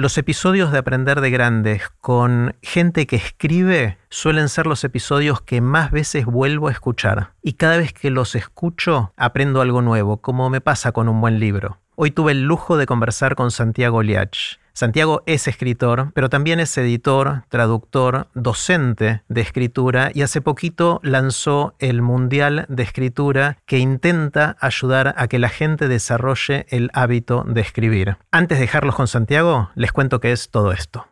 Los episodios de Aprender de Grandes con gente que escribe suelen ser los episodios que más veces vuelvo a escuchar. Y cada vez que los escucho aprendo algo nuevo, como me pasa con un buen libro. Hoy tuve el lujo de conversar con Santiago Liach. Santiago es escritor, pero también es editor, traductor, docente de escritura y hace poquito lanzó el Mundial de Escritura que intenta ayudar a que la gente desarrolle el hábito de escribir. Antes de dejarlos con Santiago, les cuento qué es todo esto.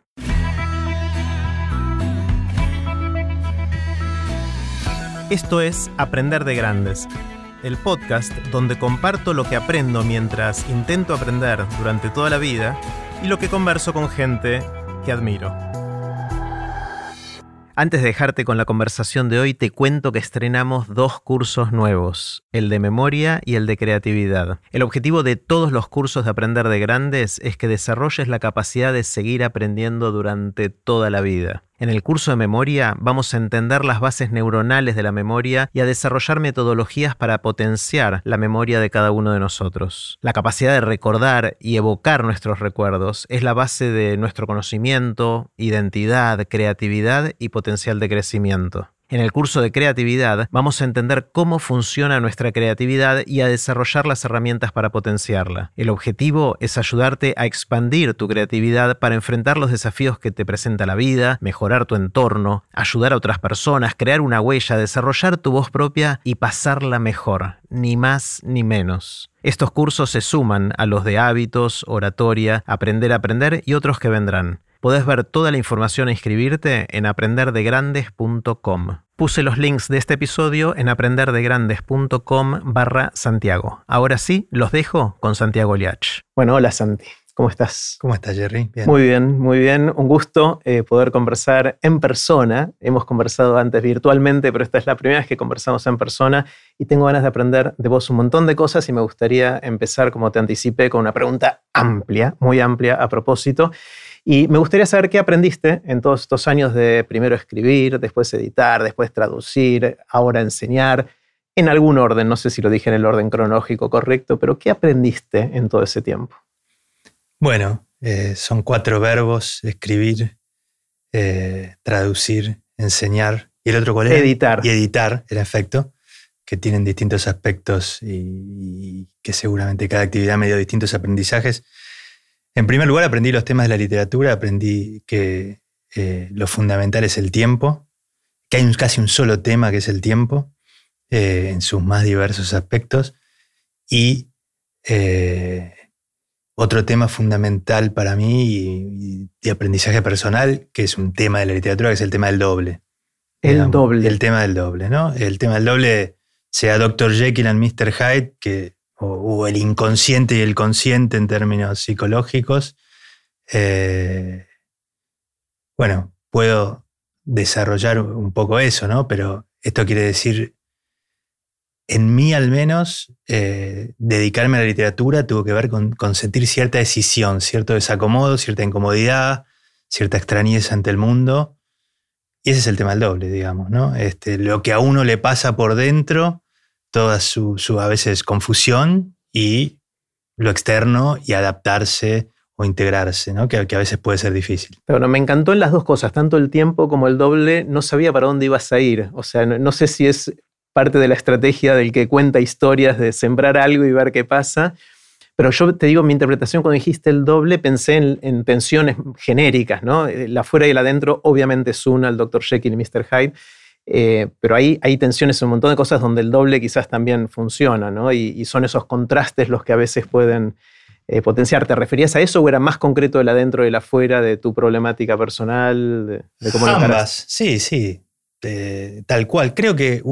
Esto es Aprender de Grandes el podcast donde comparto lo que aprendo mientras intento aprender durante toda la vida y lo que converso con gente que admiro. Antes de dejarte con la conversación de hoy, te cuento que estrenamos dos cursos nuevos, el de memoria y el de creatividad. El objetivo de todos los cursos de Aprender de Grandes es que desarrolles la capacidad de seguir aprendiendo durante toda la vida. En el curso de memoria vamos a entender las bases neuronales de la memoria y a desarrollar metodologías para potenciar la memoria de cada uno de nosotros. La capacidad de recordar y evocar nuestros recuerdos es la base de nuestro conocimiento, identidad, creatividad y potencial de crecimiento. En el curso de creatividad vamos a entender cómo funciona nuestra creatividad y a desarrollar las herramientas para potenciarla. El objetivo es ayudarte a expandir tu creatividad para enfrentar los desafíos que te presenta la vida, mejorar tu entorno, ayudar a otras personas, crear una huella, desarrollar tu voz propia y pasarla mejor, ni más ni menos. Estos cursos se suman a los de hábitos, oratoria, aprender a aprender y otros que vendrán. Podés ver toda la información e inscribirte en aprenderdegrandes.com. Puse los links de este episodio en aprenderdegrandes.com barra Santiago. Ahora sí, los dejo con Santiago Liach. Bueno, hola Santi. ¿Cómo estás? ¿Cómo estás, Jerry? Muy bien, muy bien. Un gusto eh, poder conversar en persona. Hemos conversado antes virtualmente, pero esta es la primera vez que conversamos en persona y tengo ganas de aprender de vos un montón de cosas y me gustaría empezar, como te anticipé, con una pregunta amplia, muy amplia a propósito. Y me gustaría saber qué aprendiste en todos estos años de primero escribir, después editar, después traducir, ahora enseñar, en algún orden, no sé si lo dije en el orden cronológico correcto, pero ¿qué aprendiste en todo ese tiempo? Bueno, eh, son cuatro verbos, escribir, eh, traducir, enseñar y el otro cuál Editar. Y editar, en efecto, que tienen distintos aspectos y, y que seguramente cada actividad me dio distintos aprendizajes. En primer lugar, aprendí los temas de la literatura, aprendí que eh, lo fundamental es el tiempo, que hay casi un solo tema que es el tiempo, eh, en sus más diversos aspectos, y eh, otro tema fundamental para mí y, de aprendizaje personal, que es un tema de la literatura, que es el tema del doble. El doble. El tema del doble, ¿no? El tema del doble, sea Dr. Jekyll and Mr. Hyde, que o, el inconsciente y el consciente en términos psicológicos, eh, bueno, puedo desarrollar un poco eso, ¿no? Pero esto quiere decir, en mí al menos, eh, dedicarme a la literatura tuvo que ver con, sentir cierta decisión, cierto desacomodo, cierta incomodidad, cierta extrañeza ante el mundo. Y ese es el tema del doble, digamos, ¿no? Este, lo que a uno le pasa por dentro toda su, a veces confusión y lo externo y adaptarse o integrarse, ¿no? que, a veces puede ser difícil. Pero me encantó en las dos cosas, tanto el tiempo como el doble, no sabía para dónde ibas a ir. O sea, no, sé si es parte de la estrategia del que cuenta historias de sembrar algo y ver qué pasa. Pero yo te digo, mi interpretación cuando dijiste el doble, pensé en, tensiones genéricas, ¿no? La afuera y el adentro obviamente es una, el Dr. Jekyll y Mr. Hyde, eh, pero ahí hay tensiones en un montón de cosas donde el doble quizás también funciona, ¿no? Y, son esos contrastes los que a veces pueden eh, potenciar. ¿Te referías a eso o era más concreto el adentro y el afuera de tu problemática personal? De, cómo Ambas, sí, sí. tal cual. Creo que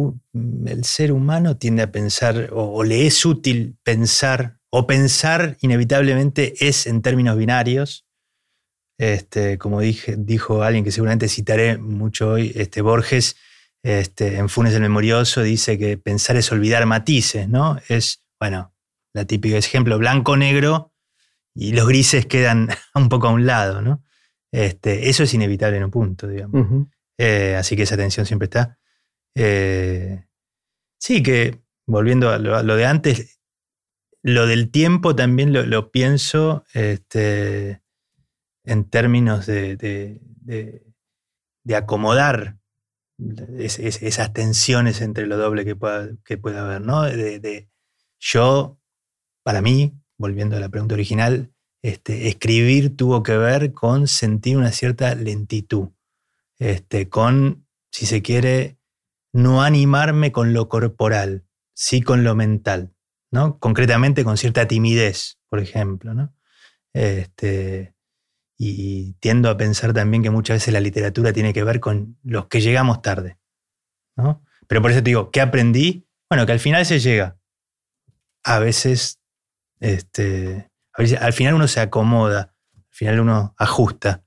el ser humano tiende a pensar, o, le es útil pensar, o pensar inevitablemente es en términos binarios. Este, como dije, dijo alguien que seguramente citaré mucho hoy, este, Borges, este, en Funes el Memorioso dice que pensar es olvidar matices, ¿no? Es, bueno, la típico ejemplo, blanco-negro y los grises quedan un poco a un lado, ¿no? Este, eso es inevitable en un punto, digamos. Eh, así que esa tensión siempre está. Eh, sí, que volviendo a lo, de antes, lo del tiempo también lo, pienso. Este, en términos de, acomodar esas tensiones entre lo doble que pueda, que pueda haber, ¿no? De, yo, para mí, volviendo a la pregunta original, este, escribir tuvo que ver con sentir una cierta lentitud, este, con, si se quiere, no animarme con lo corporal, sí con lo mental, ¿no? Concretamente con cierta timidez, por ejemplo, ¿no? Este, y tiendo a pensar también que muchas veces la literatura tiene que ver con los que llegamos tarde, ¿no? Pero por eso te digo, ¿qué aprendí? Bueno, que al final se llega. A veces, este, al final uno se acomoda, al final uno ajusta,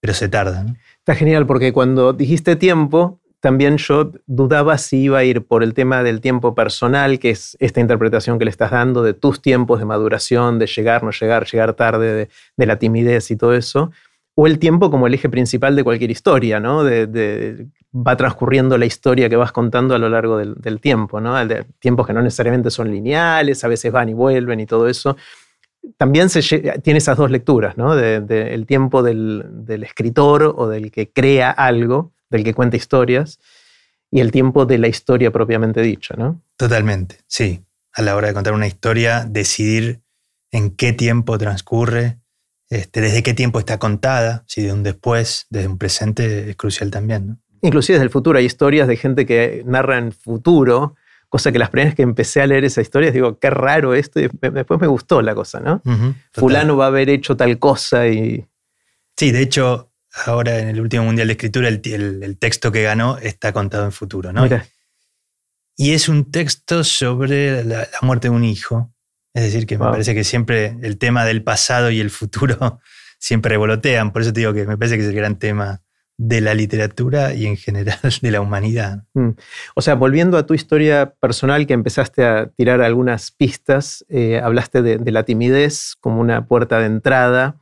pero se tarda. Está genial porque cuando dijiste tiempo, también yo dudaba si iba a ir por el tema del tiempo personal, que es esta interpretación que le estás dando de tus tiempos de maduración, de llegar, no llegar, llegar tarde, de, la timidez y todo eso, o el tiempo como el eje principal de cualquier historia, ¿no? De, va transcurriendo la historia que vas contando a lo largo del, tiempo, ¿no? De tiempos que no necesariamente son lineales, a veces van y vuelven y todo eso. También se, tiene esas dos lecturas, ¿no? el tiempo del, del escritor o del que crea algo del que cuenta historias, y el tiempo de la historia propiamente dicha, ¿no? Totalmente, sí. A la hora de contar una historia, decidir en qué tiempo transcurre, este, desde qué tiempo está contada, si de un después, desde un presente, es crucial también. ¿no? Inclusive desde el futuro hay historias de gente que narra en futuro, cosa que las primeras que empecé a leer esas historias digo, qué raro esto, y después me gustó la cosa, ¿no? Fulano va a haber hecho tal cosa y... Sí, de hecho, ahora en el último Mundial de Escritura, el, texto que ganó está contado en futuro, ¿no? Y es un texto sobre la, muerte de un hijo. Es decir, que me parece que siempre el tema del pasado y el futuro siempre revolotean. Por eso te digo que me parece que es el gran tema de la literatura y en general de la humanidad. Mm. O sea, volviendo a tu historia personal, que empezaste a tirar algunas pistas, eh, hablaste de, la timidez como una puerta de entrada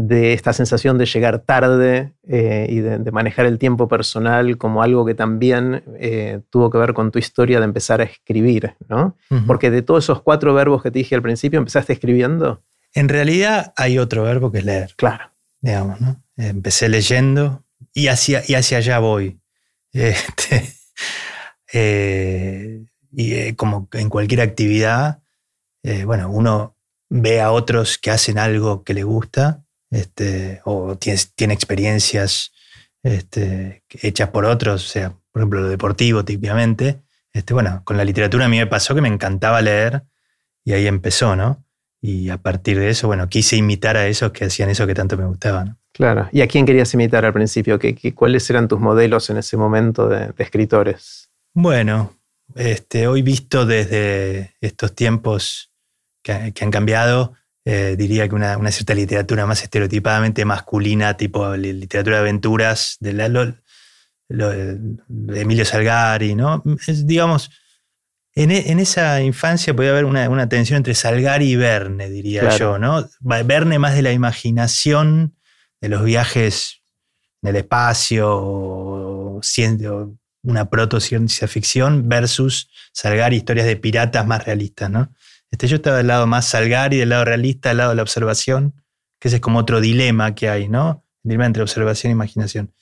de esta sensación de llegar tarde eh, y de, manejar el tiempo personal como algo que también eh, tuvo que ver con tu historia de empezar a escribir, ¿no? Porque de todos esos cuatro verbos que te dije al principio, ¿empezaste escribiendo? En realidad hay otro verbo que es leer. Claro. Digamos, ¿no? Empecé leyendo y hacia, y hacia allá voy. Este, eh, y como en cualquier actividad, bueno, uno ve a otros que hacen algo que le gusta este, o tiene, experiencias este, hechas por otros, o sea, por ejemplo, lo deportivo típicamente. Este, bueno, con la literatura a mí me pasó que me encantaba leer y ahí empezó, ¿no? Y a partir de eso, bueno, quise imitar a esos que hacían eso que tanto me gustaba. Claro. ¿Y a quién querías imitar al principio? ¿Qué, cuáles eran tus modelos en ese momento de, escritores? Bueno, este, hoy visto desde estos tiempos que, que han cambiado, eh, diría que una, cierta literatura más estereotipadamente masculina, tipo literatura de aventuras de, Emilio Salgari, ¿no? digamos, en, esa infancia podía haber una, tensión entre Salgari y Verne, diría yo, ¿no? Verne más de la imaginación, de los viajes en el espacio, o, una proto-ciencia ficción, versus Salgari, historias de piratas más realistas, ¿no? Este, yo estaba del lado más Salgari, del lado realista, del lado de la observación, que ese es como otro dilema que hay, ¿no? El dilema entre observación e imaginación.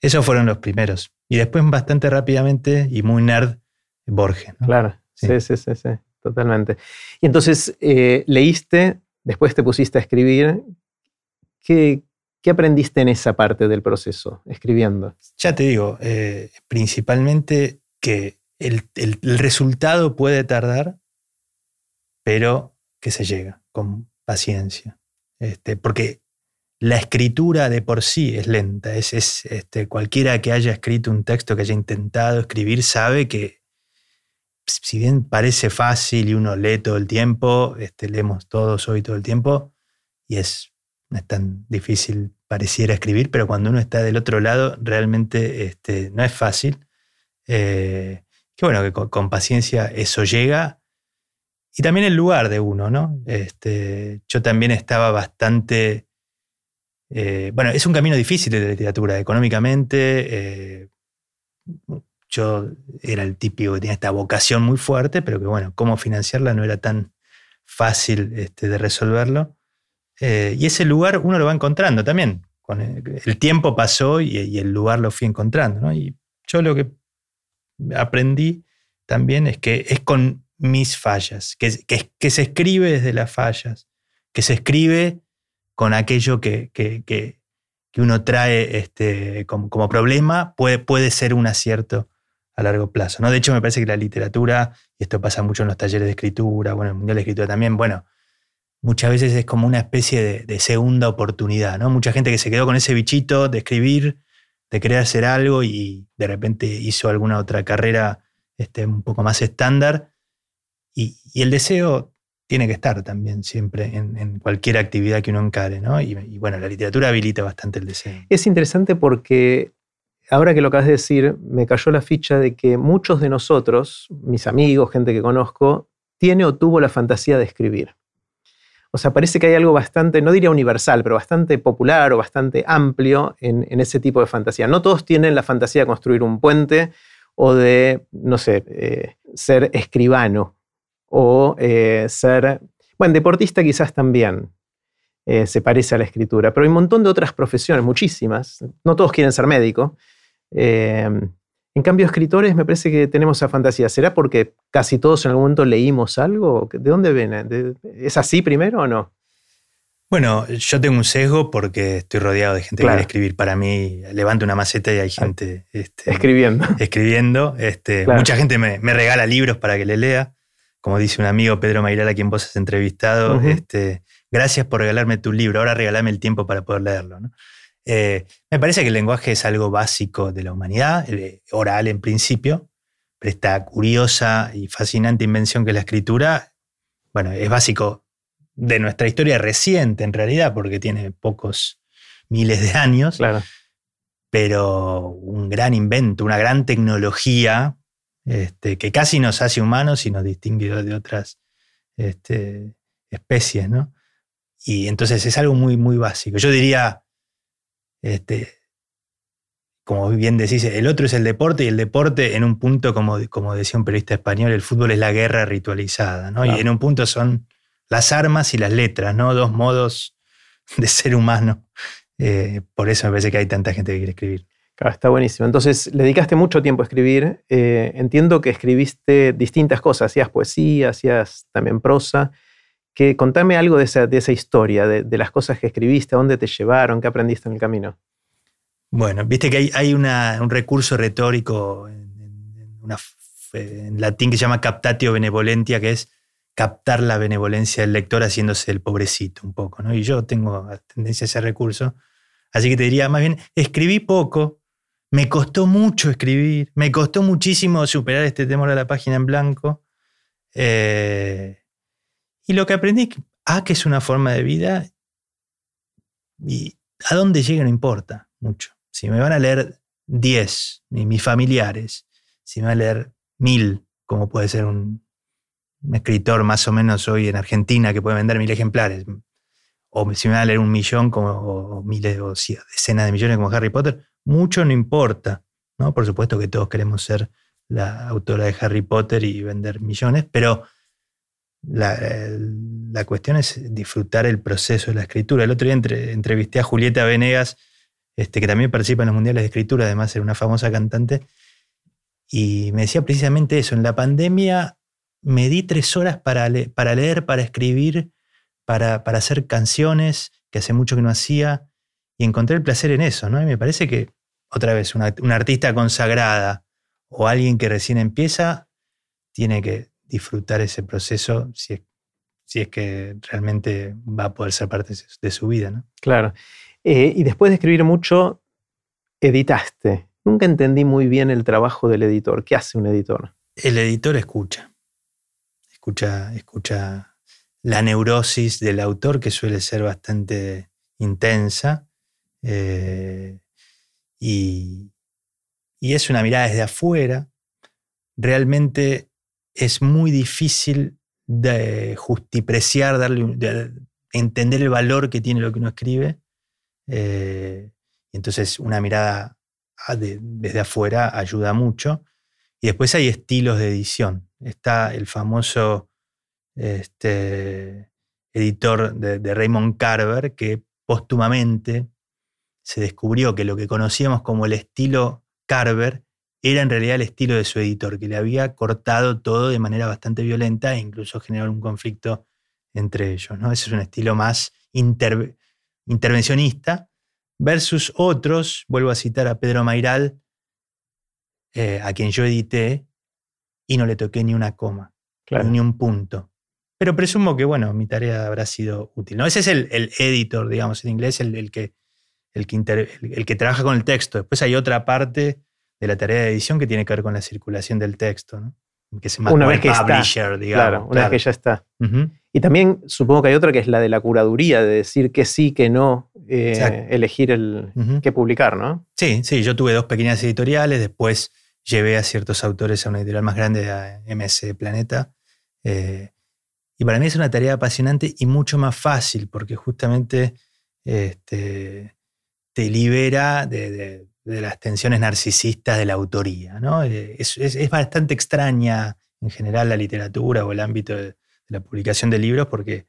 Esos fueron los primeros. Y después, bastante rápidamente y muy nerd, Borges. Claro, sí. sí, sí, sí, totalmente. Y entonces, eh, leíste, después te pusiste a escribir. ¿Qué, aprendiste en esa parte del proceso, escribiendo? Ya te digo, eh, principalmente que el resultado puede tardar, pero que se llega con paciencia. Este, porque la escritura de por sí es lenta. Es, este, cualquiera que haya escrito un texto, que haya intentado escribir, sabe que si bien parece fácil y uno lee todo el tiempo, este, leemos todos hoy todo el tiempo, y es, no es tan difícil pareciera escribir, pero cuando uno está del otro lado, realmente no es fácil. Eh, que bueno, que con paciencia eso llega y también el lugar de uno, ¿no? Este, yo también estaba bastante... Eh, bueno, es un camino difícil de la literatura, económicamente. Eh, yo era el típico que tenía esta vocación muy fuerte, pero que bueno, cómo financiarla no era tan fácil este, de resolverlo. Eh, y ese lugar uno lo va encontrando también. Con el, tiempo pasó y, el lugar lo fui encontrando. Y yo lo que aprendí también es que es con mis fallas, que, se escribe desde las fallas, que se escribe con aquello que, que uno trae este, como, como, problema, puede, puede ser un acierto a largo plazo. ¿no? De hecho, me parece que la literatura, y esto pasa mucho en los talleres de escritura, bueno, en el Mundial de Escritura también, bueno, muchas veces es como una especie de, segunda oportunidad, ¿no? Mucha gente que se quedó con ese bichito de escribir, de querer hacer algo y de repente hizo alguna otra carrera este, un poco más estándar. Y, el deseo tiene que estar también siempre en, cualquier actividad que uno encare, ¿no? Y, bueno, la literatura habilita bastante el deseo. Es interesante porque ahora que lo acabas de decir, me cayó la ficha de que muchos de nosotros, mis amigos, gente que conozco, tiene o tuvo la fantasía de escribir. O sea, parece que hay algo bastante, no diría universal, pero bastante popular o bastante amplio en, ese tipo de fantasía. No todos tienen la fantasía de construir un puente o de, no sé, eh, ser escribano o eh, ser, bueno, deportista quizás también eh, se parece a la escritura, pero hay un montón de otras profesiones, muchísimas. No todos quieren ser médico. En cambio, escritores me parece que tenemos esa fantasía. ¿Será porque casi todos en algún momento leímos algo? ¿De dónde viene? ¿Es así primero o no? Bueno, yo tengo un sesgo porque estoy rodeado de gente que quiere escribir. Para mí, levanto una maceta y hay gente este, escribiendo. Escribiendo. Este, Mucha gente me, regala libros para que le lea. Como dice un amigo, Pedro Mairal, a quien vos has entrevistado, este, gracias por regalarme tu libro, ahora regalame el tiempo para poder leerlo. ¿no? Eh, me parece que el lenguaje es algo básico de la humanidad, oral en principio, pero esta curiosa y fascinante invención que es la escritura, bueno, es básico de nuestra historia reciente en realidad, porque tiene pocos miles de años, claro. pero un gran invento, una gran tecnología este, que casi nos hace humanos y nos distingue de otras este, especies, ¿no? Y entonces es algo muy, muy básico. Yo diría, este, como bien decís, el otro es el deporte y el deporte en un punto, como, como decía un periodista español, el fútbol es la guerra ritualizada, ¿no? Y en un punto son las armas y las letras, ¿no? Dos modos de ser humano. Eh, por eso me parece que hay tanta gente que quiere escribir. Claro, está buenísimo. Entonces, le dedicaste mucho tiempo a escribir. Eh, entiendo que escribiste distintas cosas. Hacías poesía, hacías también prosa que contame algo de esa, de esa historia, de, las cosas que escribiste, a dónde te llevaron, qué aprendiste en el camino. Bueno, viste que hay, hay un recurso retórico en, latín que se llama captatio benevolentia, que es captar la benevolencia del lector haciéndose el pobrecito un poco, ¿no? Y yo tengo tendencia a ese recurso. Así que te diría, más bien, escribí poco, me costó mucho escribir, me costó muchísimo superar este temor a la página en blanco. Eh, y lo que aprendí, ah, que es una forma de vida y a dónde llegue no importa mucho. Si me van a leer 10, mis familiares, si me van a leer mil, como puede ser un, escritor más o menos hoy en Argentina que puede vender mil ejemplares, o si me van a leer un millón como, o miles o decenas de millones como Harry Potter, mucho no importa. ¿no? Por supuesto que todos queremos ser la autora de Harry Potter y vender millones, pero la, cuestión es disfrutar el proceso de la escritura. El otro día entrevisté a Julieta Venegas, este, que también participa en los mundiales de escritura, además era una famosa cantante, y me decía precisamente eso, en la pandemia me di tres horas para, para leer, para escribir, para, hacer canciones, que hace mucho que no hacía, y encontré el placer en eso, ¿no? Y me parece que, otra vez, una artista consagrada o alguien que recién empieza, tiene que disfrutar ese proceso si es, si es que realmente va a poder ser parte de su vida. ¿no? Claro. Eh, y después de escribir mucho, editaste. Nunca entendí muy bien el trabajo del editor. ¿Qué hace un editor? El editor escucha. Escucha, escucha la neurosis del autor, que suele ser bastante intensa. Eh, y, y es una mirada desde afuera. Realmente es muy difícil de justipreciar, darle, entender el valor que tiene lo que uno escribe. Eh, entonces una mirada desde afuera ayuda mucho. Y después hay estilos de edición. Está el famoso este, editor de, Raymond Carver, que póstumamente se descubrió que lo que conocíamos como el estilo Carver era en realidad el estilo de su editor, que le había cortado todo de manera bastante violenta e incluso generó un conflicto entre ellos. ¿no? Ese es un estilo más intervencionista, versus otros, vuelvo a citar a Pedro Mairal, eh, a quien yo edité, y no le toqué ni una coma, ni un punto. Pero presumo que, bueno, mi tarea habrá sido útil. ¿no? Ese es el, editor, digamos, en inglés, el, que, el, que el que trabaja con el texto. Después hay otra parte de la tarea de edición que tiene que ver con la circulación del texto, ¿no? que se una vez que publisher, digamos. Claro, una vez que ya está. Y también supongo que hay otra que es la de la curaduría, de decir que sí, que no, eh, elegir el qué publicar, ¿no? Sí, sí, yo tuve dos pequeñas editoriales, después llevé a ciertos autores a una editorial más grande, a MS Planeta. Eh, y para mí es una tarea apasionante y mucho más fácil, porque justamente este, libera de, las tensiones narcisistas de la autoría. ¿no? Eh, es, bastante extraña en general la literatura o el ámbito de, la publicación de libros, porque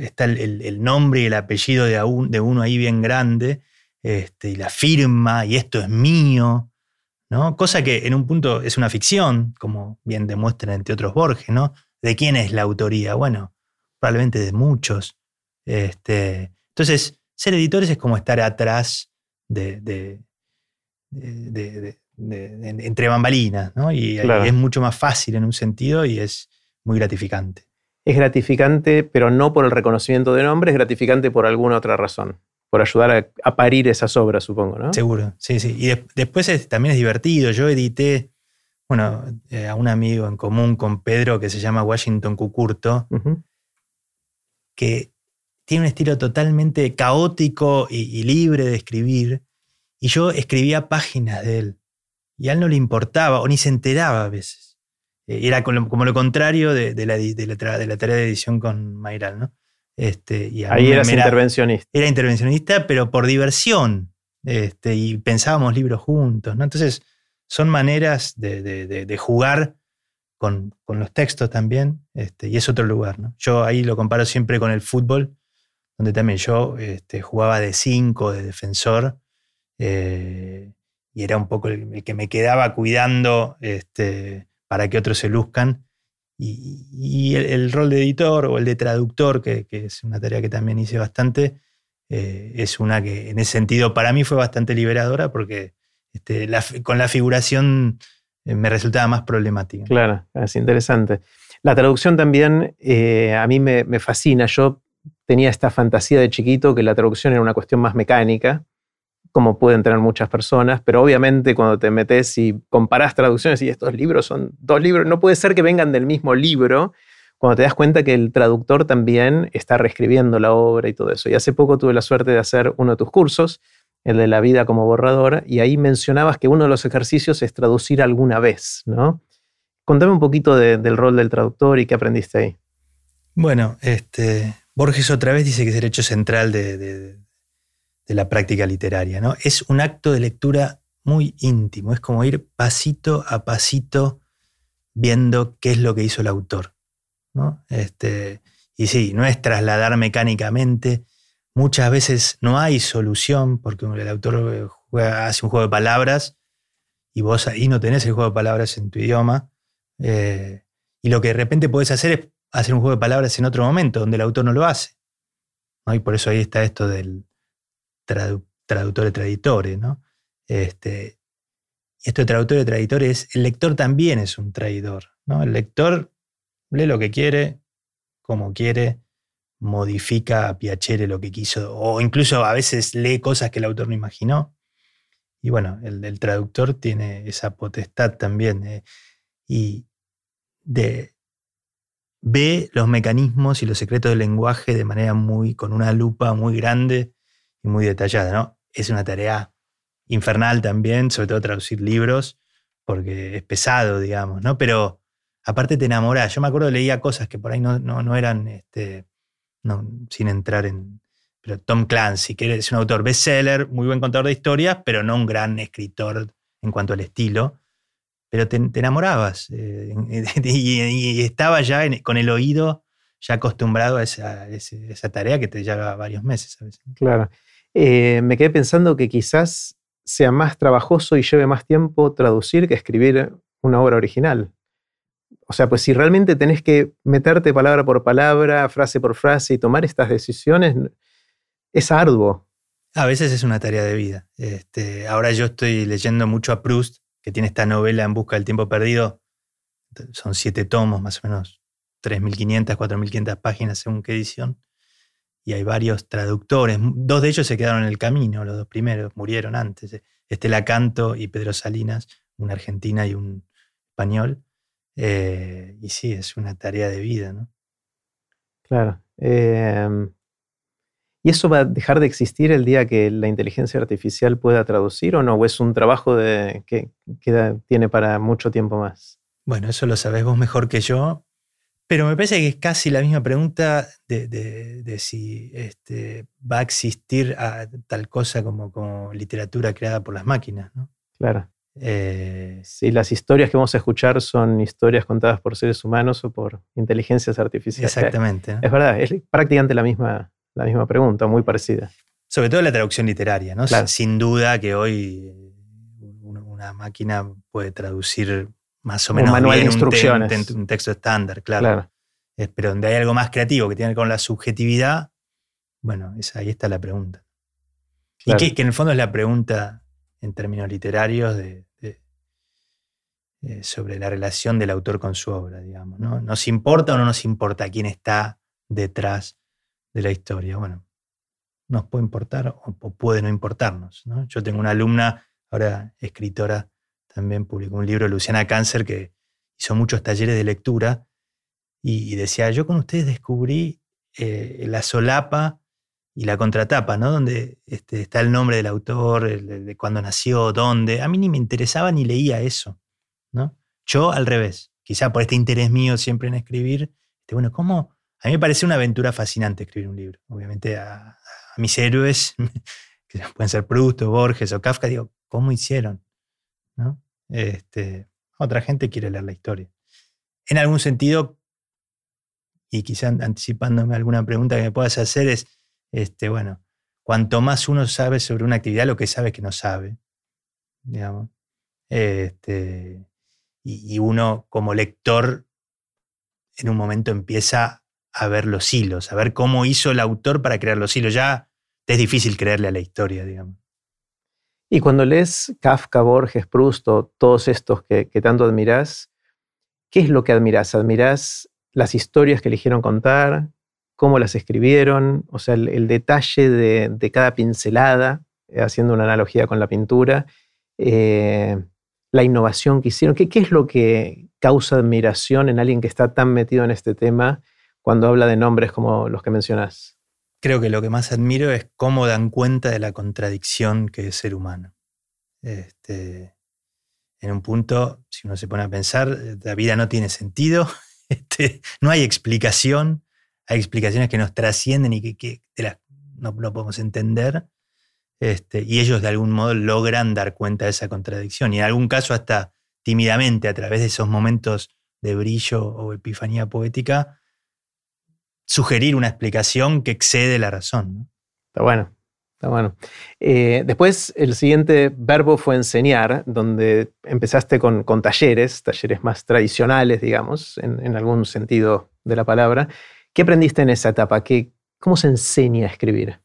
está el, nombre y el apellido de, de uno ahí bien grande, este, y la firma, y esto es mío. ¿no? Cosa que en un punto es una ficción, como bien demuestran entre otros Borges, ¿no? ¿De quién es la autoría? Bueno, probablemente de muchos. Este, entonces, ser editores es como estar atrás de, entre bambalinas, ¿no? Y, es mucho más fácil en un sentido y es muy gratificante. Es gratificante, pero no por el reconocimiento de nombre, es gratificante por alguna otra razón por ayudar a, parir esas obras, supongo, ¿no? Seguro, sí, sí. Y después también es divertido. Yo edité, bueno, eh, a un amigo en común con Pedro que se llama Washington Cucurto, que tiene un estilo totalmente caótico y, libre de escribir. Y yo escribía páginas de él. Y a él no le importaba, o ni se enteraba a veces. Eh, era como lo contrario de, la, de, la, de la tarea de edición con Mayral, ¿no? Este, Ahí eras intervencionista. Era intervencionista, pero por diversión. Este, y pensábamos libros juntos. ¿no? Entonces, son maneras de, jugar con, los textos también, este, y es otro lugar. ¿no? Yo ahí lo comparo siempre con el fútbol, donde también yo este, jugaba de cinco, de defensor, eh, y era un poco el, que me quedaba cuidando este, para que otros se luzcan. Y, el, rol de editor o el de traductor, que, es una tarea que también hice bastante, eh, es una que en ese sentido para mí fue bastante liberadora porque este, con la figuración eh, me resultaba más problemática. Claro, es interesante. La traducción también eh, a mí me, me fascina. Yo tenía esta fantasía de chiquito que la traducción era una cuestión más mecánica como pueden tener muchas personas, pero obviamente cuando te metes y comparás traducciones y estos libros son dos libros, no puede ser que vengan del mismo libro, cuando te das cuenta que el traductor también está reescribiendo la obra y todo eso. Y hace poco tuve la suerte de hacer uno de tus cursos, el de la vida como borrador, y ahí mencionabas que uno de los ejercicios es traducir alguna vez, ¿no? Contame un poquito del rol del traductor y qué aprendiste ahí. Bueno, este, Borges otra vez dice que es el hecho central de la práctica literaria. ¿no? Es un acto de lectura muy íntimo, es como ir pasito a pasito viendo qué es lo que hizo el autor. ¿no? Este, y sí, no es trasladar mecánicamente. Muchas veces no hay solución porque el autor hace un juego de palabras y vos ahí no tenés el juego de palabras en tu idioma. Eh, y lo que de repente podés hacer es hacer un juego de palabras en otro momento donde el autor no lo hace. Y por eso ahí está esto del, traductores, traditores, ¿no? Este, y esto de traductores, traditores, el lector también es un traidor, ¿no? El lector lee lo que quiere, como quiere, modifica a Piacere lo que quiso, o incluso a veces lee cosas que el autor no imaginó. Y bueno, el, traductor tiene esa potestad también. Eh, y de, ve los mecanismos y los secretos del lenguaje de manera muy, con una lupa muy grande y muy detallada, ¿no? Es una tarea infernal también, sobre todo traducir libros, porque es pesado, digamos, ¿no? Pero aparte te enamoras. Yo me acuerdo leía cosas que por ahí no, no, eran, este, no, sin entrar en... Pero Tom Clancy, que es un autor bestseller, muy buen contador de historias, pero no un gran escritor en cuanto al estilo. Pero te, enamorabas eh, y, estaba ya con el oído ya acostumbrado a esa, tarea que te lleva varios meses a veces. Claro. Eh, me quedé pensando que quizás sea más trabajoso y lleve más tiempo traducir que escribir una obra original. O sea, pues si realmente tenés que meterte palabra por palabra, frase por frase y tomar estas decisiones, es arduo. A veces es una tarea de vida. Este, ahora yo estoy leyendo mucho a Proust, que tiene esta novela En Busca del Tiempo Perdido. Son siete tomos, más o menos 3.500, 4.500 páginas según qué edición. Y hay varios traductores. Dos de ellos se quedaron en el camino, los dos primeros murieron antes. Estela Canto y Pedro Salinas, una argentina y un español. Eh, y sí, es una tarea de vida, ¿no? Claro. Em, ¿Y eso va a dejar de existir el día que la inteligencia artificial pueda traducir o no? ¿O es un trabajo de, que, tiene para mucho tiempo más? Bueno, eso lo sabés vos mejor que yo, pero me parece que es casi la misma pregunta de, si este, va a existir tal cosa como, como, literatura creada por las máquinas, ¿no? Claro. Eh, si las historias que vamos a escuchar son historias contadas por seres humanos o por inteligencias artificiales. Exactamente. Es verdad, es prácticamente la misma, la misma pregunta, muy parecida. Sobre todo la traducción literaria, ¿no? Sin duda que hoy una máquina puede traducir más o menos un manual de instrucciones. Un, texto estándar, claro. pero donde hay algo más creativo que tiene que ver con la subjetividad, bueno, ahí está la pregunta. Y que, en el fondo es la pregunta en términos literarios de, eh, sobre la relación del autor con su obra, digamos. ¿no? ¿Nos importa o no nos importa quién está detrás de la historia. Bueno, nos puede importar o, puede no importarnos. Yo tengo una alumna, ahora escritora, también publicó un libro, Luciana Cáncer, que hizo muchos talleres de lectura y, decía, yo con ustedes descubrí eh, la solapa y la contratapa, ¿no? Donde este, está el nombre del autor, de cuándo nació, dónde. A mí ni me interesaba ni leía eso, ¿no? Yo al revés, quizá por este interés mío siempre en escribir, este, bueno, ¿cómo, a mí me parece una aventura fascinante escribir un libro. Obviamente a, mis héroes, que pueden ser Proust o Borges o Kafka, digo, ¿cómo hicieron? ¿No? Este, otra gente quiere leer la historia. En algún sentido, y quizá anticipándome alguna pregunta que me puedas hacer, es, este, bueno, cuanto más uno sabe sobre una actividad, lo que sabe es que no sabe, digamos. Este, y, y uno como lector en un momento empieza a ver los hilos, a ver cómo hizo el autor para crear los hilos. Ya es difícil creerle a la historia, digamos. Y cuando lees Kafka, Borges, Proust o todos estos que, tanto admiras, ¿qué es lo que admiras? ¿Admiras las historias que eligieron contar? ¿Cómo las escribieron? O sea, el, detalle de, cada pincelada, eh, haciendo una analogía con la pintura, eh, la innovación que hicieron. ¿Qué, ¿Qué es lo que causa admiración en alguien que está tan metido en este tema cuando habla de nombres como los que mencionas? Creo que lo que más admiro es cómo dan cuenta de la contradicción que es ser humano. Este, en un punto, si uno se pone a pensar, la vida no tiene sentido, este, no hay explicación, hay explicaciones que nos trascienden y que, no, podemos entender, este, y ellos de algún modo logran dar cuenta de esa contradicción, y en algún caso hasta tímidamente, a través de esos momentos de brillo o epifanía poética, sugerir una explicación que excede la razón. Está bueno, está bueno. Eh, después, el siguiente verbo fue enseñar, donde empezaste con, talleres, talleres más tradicionales, digamos, en, algún sentido de la palabra. ¿Qué aprendiste en esa etapa? ¿Qué, ¿Cómo se enseña a escribir?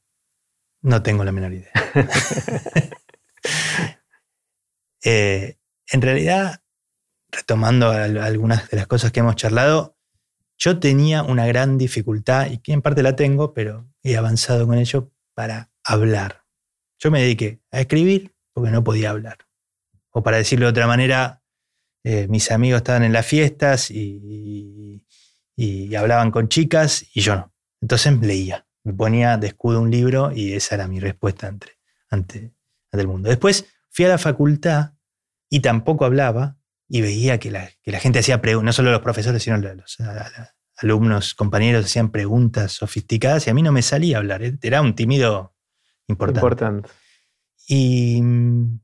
No tengo la menor idea. Eh, en realidad, retomando algunas de las cosas que hemos charlado, yo tenía una gran dificultad, y en parte la tengo, pero he avanzado con ello para hablar. Yo me dediqué a escribir porque no podía hablar. O para decirlo de otra manera, eh, mis amigos estaban en las fiestas y, hablaban con chicas y yo no. Entonces leía, me ponía de escudo un libro y esa era mi respuesta ante, ante, el mundo. Después fui a la facultad y tampoco hablaba y veía que la, gente hacía preguntas, no solo los profesores, sino los, alumnos, compañeros hacían preguntas sofisticadas y a mí no me salía a hablar. ¿eh? Era un tímido importante. importante. Y mm,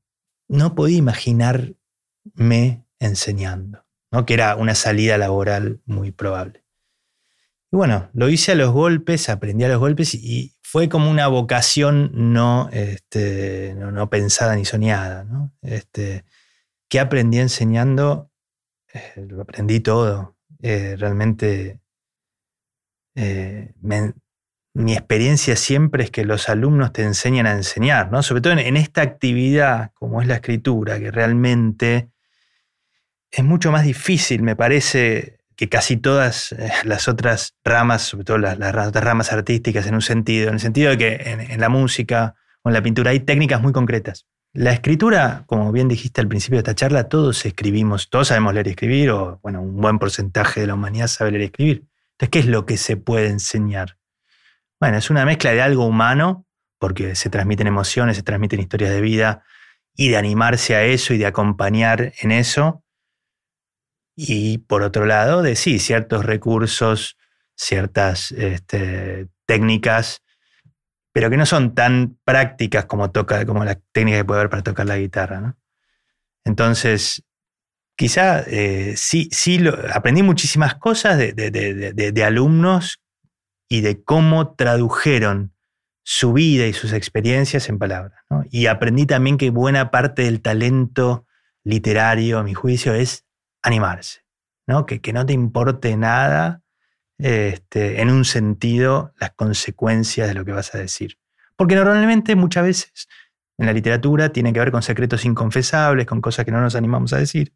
no podía imaginarme enseñando, ¿no? que era una salida laboral muy probable. Y bueno, lo hice a los golpes, aprendí a los golpes y fue como una vocación no, este, no, pensada ni soñada. ¿no? Este, ¿Qué aprendí enseñando? Eh, lo aprendí todo. Eh, realmente eh, mi experiencia siempre es que los alumnos te enseñan a enseñar, ¿no? sobre todo en, esta actividad como es la escritura, que realmente es mucho más difícil, me parece, que casi todas las otras ramas, sobre todo las, otras ramas artísticas en un sentido, en el sentido de que en, la música o en la pintura hay técnicas muy concretas. La escritura, como bien dijiste al principio de esta charla, todos escribimos, todos sabemos leer y escribir, o bueno, un buen porcentaje de la humanidad sabe leer y escribir. Entonces, ¿qué es lo que se puede enseñar? Bueno, es una mezcla de algo humano, porque se transmiten emociones, se transmiten historias de vida, y de animarse a eso y de acompañar en eso, y por otro lado, de sí, ciertos recursos, ciertas este, técnicas, pero que no son tan prácticas como, toca, como la técnica que puede haber para tocar la guitarra. Entonces, quizá eh, sí, sí aprendí muchísimas cosas de, alumnos y de cómo tradujeron su vida y sus experiencias en palabras. Y aprendí también que buena parte del talento literario, a mi juicio, es animarse, ¿no? Que, que no te importe nada este, en un sentido las consecuencias de lo que vas a decir. Porque normalmente muchas veces en la literatura tiene que ver con secretos inconfesables, con cosas que no nos animamos a decir,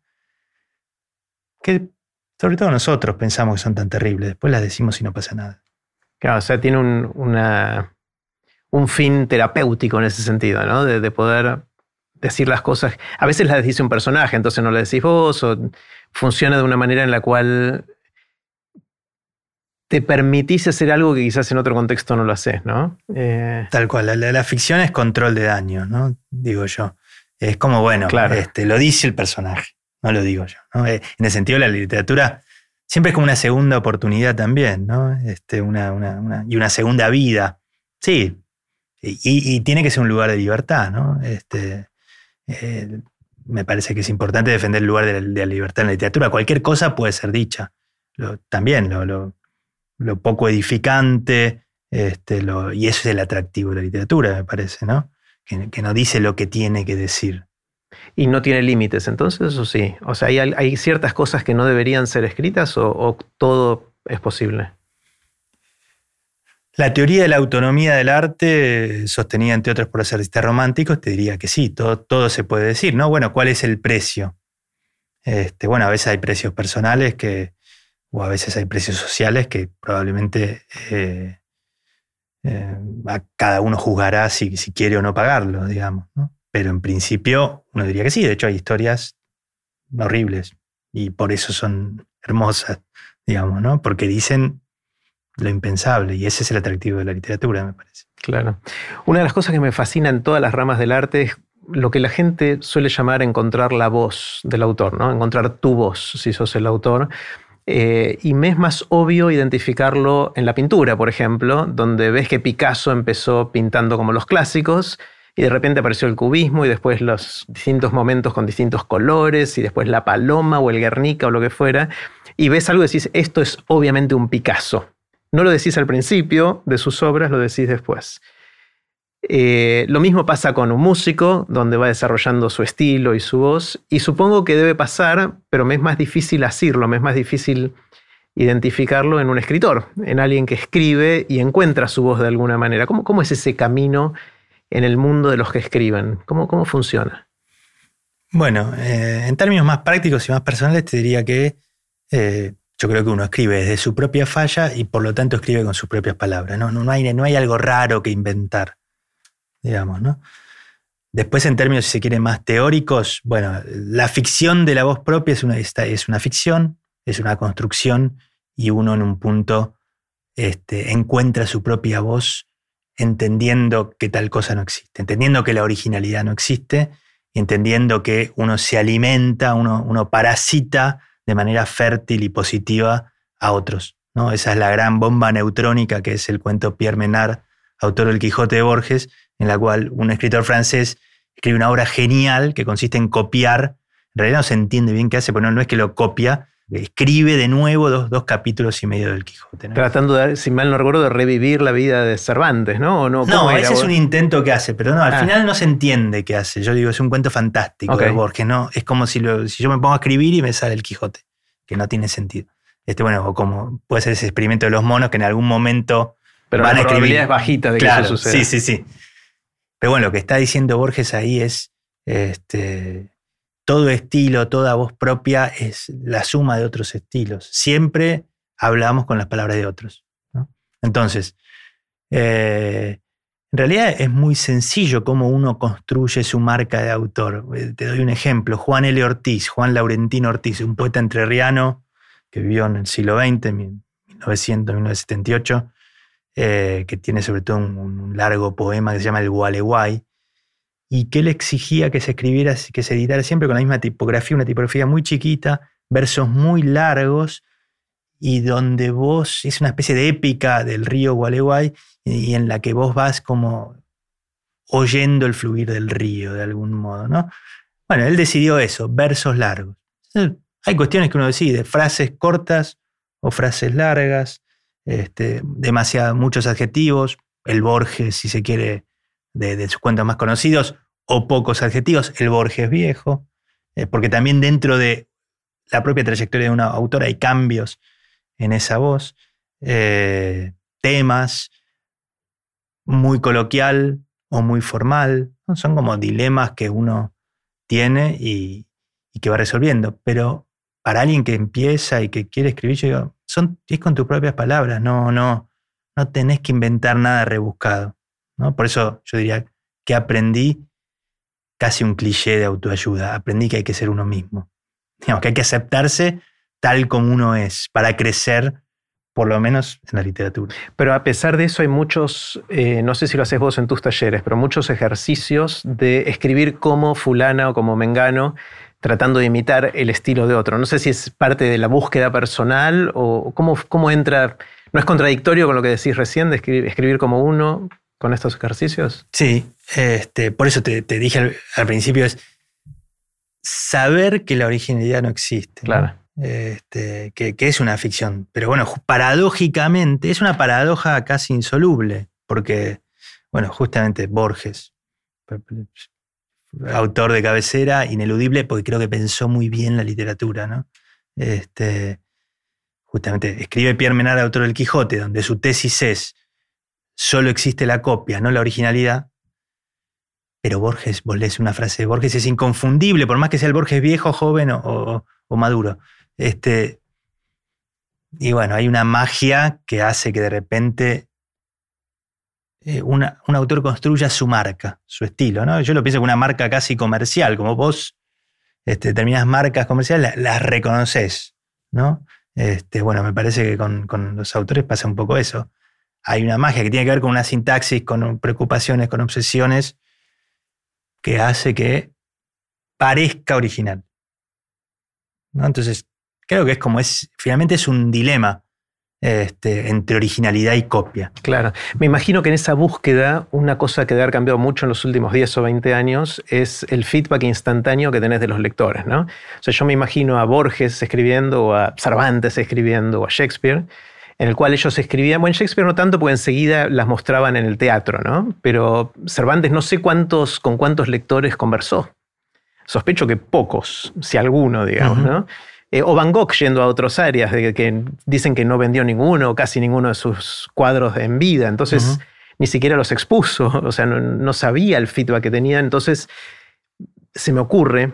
que sobre todo nosotros pensamos que son tan terribles, después las decimos y no pasa nada. Claro, o sea, tiene un, un fin terapéutico en ese sentido, ¿no? De, de poder decir las cosas. A veces las dice un personaje, entonces no las decís vos, o funciona de una manera en la cual te permitís hacer algo que quizás en otro contexto no lo haces, ¿no? Eh, Tal cual, la, ficción es control de daño, ¿no? Digo yo. Es como, bueno, este, lo dice el personaje, no lo digo yo. Eh, en el sentido de la literatura, siempre es como una segunda oportunidad también, ¿no? Este, una, y una segunda vida. Sí, y, y, tiene que ser un lugar de libertad, ¿no? Este, eh, me parece que es importante defender el lugar de la, libertad en la literatura. Cualquier cosa puede ser dicha. también lo, poco edificante, este, y eso es el atractivo de la literatura, me parece, ¿no? Que, no dice lo que tiene que decir. Y no tiene límites, entonces eso sí. O sea, ¿hay, ciertas cosas que no deberían ser escritas o todo es posible? La teoría de la autonomía del arte, sostenida entre otros por los artistas románticos, te diría que sí, todo, todo se puede decir, ¿no? Bueno, ¿cuál es el precio? Este, bueno, a veces hay precios personales que, o a veces hay precios sociales que probablemente eh, eh, cada uno juzgará si, si, quiere o no pagarlo, digamos. Pero en principio uno diría que sí, de hecho hay historias horribles y por eso son hermosas, digamos, ¿no? Porque dicen lo impensable. Y ese es el atractivo de la literatura, me parece. Claro. Una de las cosas que me fascina en todas las ramas del arte es lo que la gente suele llamar encontrar la voz del autor, ¿no? Encontrar tu voz, si sos el autor. Eh, y me es más obvio identificarlo en la pintura, por ejemplo, donde ves que Picasso empezó pintando como los clásicos y de repente apareció el cubismo y después los distintos momentos con distintos colores y después la paloma o el Guernica o lo que fuera. Y ves algo y decís, esto es obviamente un Picasso. No lo decís al principio de sus obras, lo decís después. Eh, lo mismo pasa con un músico, donde va desarrollando su estilo y su voz, y supongo que debe pasar, pero me es más difícil hacerlo, me es más difícil identificarlo en un escritor, en alguien que escribe y encuentra su voz de alguna manera. ¿Cómo, es ese camino en el mundo de los que escriben? ¿Cómo, cómo funciona? Bueno, eh, en términos más prácticos y más personales te diría que eh, yo creo que uno escribe desde su propia falla y por lo tanto escribe con sus propias palabras. No, no, hay, no hay algo raro que inventar, digamos, ¿no? Después, en términos, si se quiere, más teóricos, bueno, la ficción de la voz propia es una, es una ficción, es una construcción y uno en un punto este, encuentra su propia voz entendiendo que tal cosa no existe, entendiendo que la originalidad no existe y entendiendo que uno se alimenta, uno, uno parasita de manera fértil y positiva a otros. ¿no? Esa es la gran bomba neutrónica que es el cuento Pierre Menard, autor del Quijote de Borges, en la cual un escritor francés escribe una obra genial que consiste en copiar. En realidad no se entiende bien qué hace, pero no, es que lo copia, escribe de nuevo dos, capítulos y medio del Quijote. Tratando, de, si mal no recuerdo, de revivir la vida de Cervantes, ¿no? no, no ese es un intento que hace, pero no, al ah. final no se entiende qué hace. Yo digo, es un cuento fantástico de Borges, ¿no? Es como si, si yo me pongo a escribir y me sale el Quijote, que no tiene sentido. Este, bueno, o como puede ser ese experimento de los monos que en algún momento pero van la a escribir. es bajita de que eso suceda. Sí, sí, sí. Pero bueno, lo que está diciendo Borges ahí es este, todo estilo, toda voz propia es la suma de otros estilos. Siempre hablamos con las palabras de otros. Entonces, eh, en realidad es muy sencillo cómo uno construye su marca de autor. Eh, te doy un ejemplo. Juan L. Ortiz, Juan Laurentino Ortiz, un poeta entrerriano que vivió en el siglo XX, 1900-1978, eh, que tiene sobre todo un, un, largo poema que se llama El Gualeguay, y que él exigía que se escribiera, que se editara siempre con la misma tipografía, una tipografía muy chiquita, versos muy largos, y donde vos, es una especie de épica del río Gualeguay, y en la que vos vas como oyendo el fluir del río de algún modo, ¿no? Bueno, él decidió eso, versos largos. Hay cuestiones que uno decide, frases cortas o frases largas, este, muchos adjetivos, el Borges, si se quiere, de, sus cuentos más conocidos, o pocos adjetivos, el Borges viejo, eh, porque también dentro de la propia trayectoria de una autora hay cambios en esa voz, eh, temas muy coloquial o muy formal, son como dilemas que uno tiene y, que va resolviendo, pero para alguien que empieza y que quiere escribir, yo digo, son, es con tus propias palabras, no, no, no tenés que inventar nada rebuscado. ¿no? Por eso yo diría que aprendí casi un cliché de autoayuda. Aprendí que hay que ser uno mismo. Digamos, que hay que aceptarse tal como uno es para crecer, por lo menos en la literatura. Pero a pesar de eso hay muchos, eh, no sé si lo haces vos en tus talleres, pero muchos ejercicios de escribir como fulana o como mengano, tratando de imitar el estilo de otro. No sé si es parte de la búsqueda personal o cómo, cómo entra, ¿no es contradictorio con lo que decís recién de escribir como uno? con estos ejercicios? Sí, este, por eso te, dije al, principio, es saber que la originalidad no existe. Claro. Este, que, es una ficción. Pero bueno, paradójicamente, es una paradoja casi insoluble, porque, bueno, justamente Borges, autor de cabecera, ineludible, porque creo que pensó muy bien la literatura, ¿no? Este, justamente escribe Pierre Menard, autor del Quijote, donde su tesis es solo existe la copia, no la originalidad. Pero Borges, vos lees una frase de Borges, es inconfundible, por más que sea el Borges viejo, joven o, maduro. Este, y bueno, hay una magia que hace que de repente eh, un autor construya su marca, su estilo. ¿no? Yo lo pienso como una marca casi comercial, como vos este, determinadas marcas comerciales las, reconoces. ¿no? Este, bueno, me parece que con, los autores pasa un poco eso hay una magia que tiene que ver con una sintaxis, con preocupaciones, con obsesiones, que hace que parezca original. Entonces, creo que es como es, finalmente es un dilema este, entre originalidad y copia. Claro. Me imagino que en esa búsqueda, una cosa que debe haber cambiado mucho en los últimos 10 o 20 años es el feedback instantáneo que tenés de los lectores. ¿no? O sea, yo me imagino a Borges escribiendo, o a Cervantes escribiendo, o a Shakespeare, en el cual ellos escribían, bueno, Shakespeare no tanto porque enseguida las mostraban en el teatro, ¿no? Pero Cervantes no sé cuántos, con cuántos lectores conversó. Sospecho que pocos, si alguno, digamos, ¿no? Eh, o Van Gogh yendo a otras áreas, de que dicen que no vendió ninguno, casi ninguno de sus cuadros en vida, entonces ni siquiera los expuso, o sea, no, no sabía el feedback que tenía, entonces se me ocurre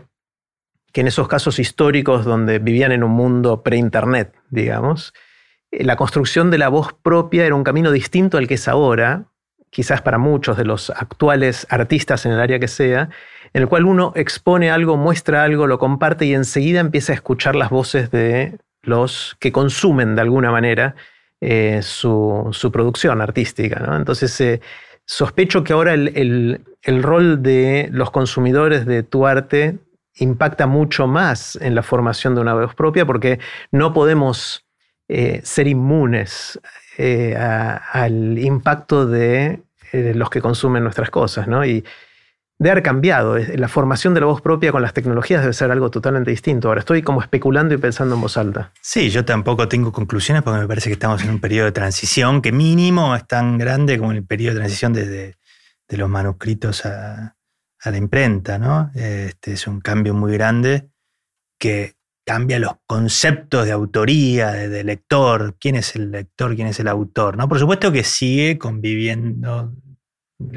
que en esos casos históricos donde vivían en un mundo pre-internet, digamos, eh, la construcción de la voz propia era un camino distinto al que es ahora, quizás para muchos de los actuales artistas en el área que sea, en el cual uno expone algo, muestra algo, lo comparte y enseguida empieza a escuchar las voces de los que consumen de alguna manera eh, su, producción artística. Entonces, eh, sospecho que ahora el, rol de los consumidores de tu arte impacta mucho más en la formación de una voz propia porque no podemos eh, ser inmunes al impacto de los que consumen nuestras cosas, ¿no? De haber cambiado. La formación de la voz propia con las tecnologías debe ser algo totalmente distinto. Ahora estoy como especulando y pensando en voz alta. Sí, yo tampoco tengo conclusiones porque me parece que estamos en un periodo de transición que mínimo es tan grande como el periodo de transición desde de los manuscritos a, la imprenta. ¿no? Este es un cambio muy grande que cambia los conceptos de autoría, de, lector, quién es el lector, quién es el autor. ¿no? Por supuesto que sigue conviviendo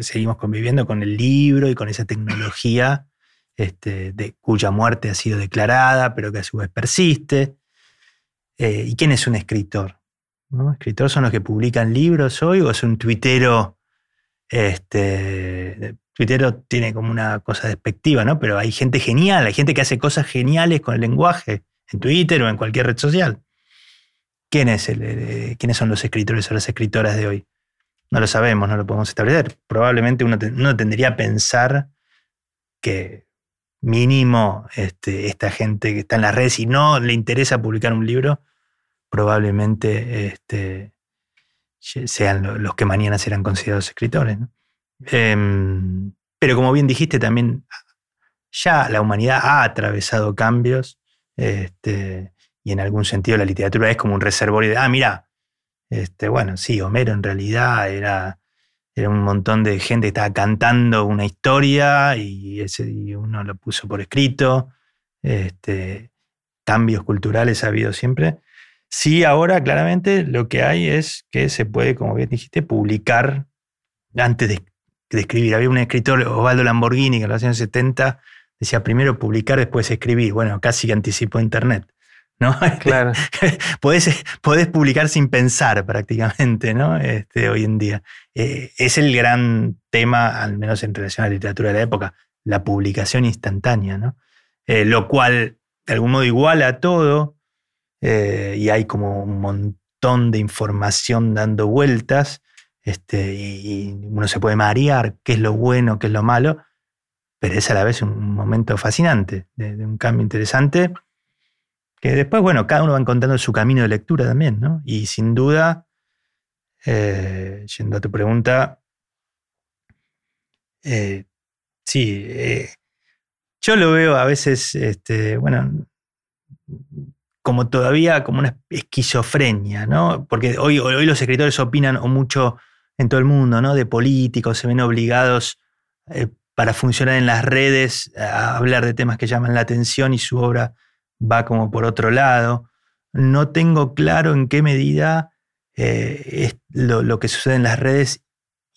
seguimos conviviendo con el libro y con esa tecnología este, de, cuya muerte ha sido declarada, pero que a su vez persiste. Eh, ¿Y quién es un escritor? ¿No? ¿Escritores son los que publican libros hoy o es un tuitero? Este, tiene como una cosa despectiva, ¿no? Pero hay gente genial, hay gente que hace cosas geniales con el lenguaje en Twitter o en cualquier red social. ¿Quién es el, eh, ¿Quiénes son los escritores o las escritoras de hoy? No lo sabemos, no lo podemos establecer. Probablemente uno, tendría que pensar que mínimo este, esta gente que está en las redes y no le interesa publicar un libro, probablemente este, sean los que mañana serán considerados escritores. Em, pero como bien dijiste, también ya la humanidad ha atravesado cambios este, y en algún sentido la literatura es como un reservorio de, ah, mira, este, bueno, sí, Homero en realidad era, un montón de gente que estaba cantando una historia y, ese, uno lo puso por escrito. Este, cambios culturales ha habido siempre. Sí, ahora claramente lo que hay es que se puede, como bien dijiste, publicar antes de, escribir. Había un escritor, Osvaldo Lamborghini, que en los años 70 decía primero publicar, después escribir. Bueno, casi anticipó Internet. ¿No? Claro. podés, publicar sin pensar prácticamente, ¿no? Este, hoy en día. Eh, es el gran tema, al menos en relación a la literatura de la época, la publicación instantánea, ¿no? Eh, lo cual de algún modo iguala todo eh, y hay como un montón de información dando vueltas este, y, uno se puede marear qué es lo bueno, qué es lo malo, pero es a la vez un momento fascinante, de un cambio interesante que después, bueno, cada uno va encontrando su camino de lectura también, ¿no? Y sin duda, eh, yendo a tu pregunta, eh, sí, eh, yo lo veo a veces, este, bueno, como todavía como una esquizofrenia, ¿no? Porque hoy, hoy los escritores opinan mucho en todo el mundo, ¿no? De políticos, se ven obligados para funcionar en las redes a hablar de temas que llaman la atención y su obra va como por otro lado. No tengo claro en qué medida eh, lo, que sucede en las redes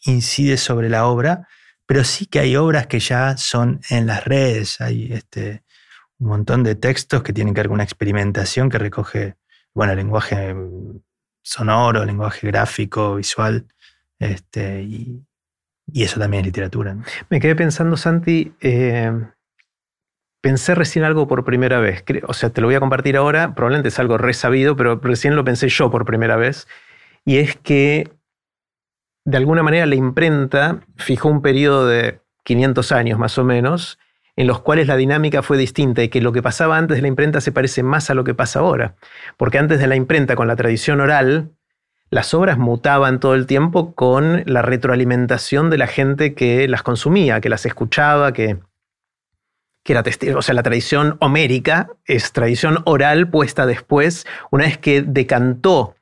incide sobre la obra, pero sí que hay obras que ya son en las redes. Hay este, un montón de textos que tienen que ver con una experimentación que recoge, bueno, lenguaje sonoro, lenguaje gráfico, visual, este, y, eso también es literatura. Me quedé pensando, Santi, eh, pensé recién algo por primera vez. O sea, te lo voy a compartir ahora, probablemente es algo resabido, pero recién lo pensé yo por primera vez. Y es que, de alguna manera, la imprenta fijó un periodo de 500 años más o menos, en los cuales la dinámica fue distinta y que lo que pasaba antes de la imprenta se parece más a lo que pasa ahora. Porque antes de la imprenta, con la tradición oral, las obras mutaban todo el tiempo con la retroalimentación de la gente que las consumía, que las escuchaba, que que era o sea, la tradición homérica es tradición oral puesta después, una vez que decantó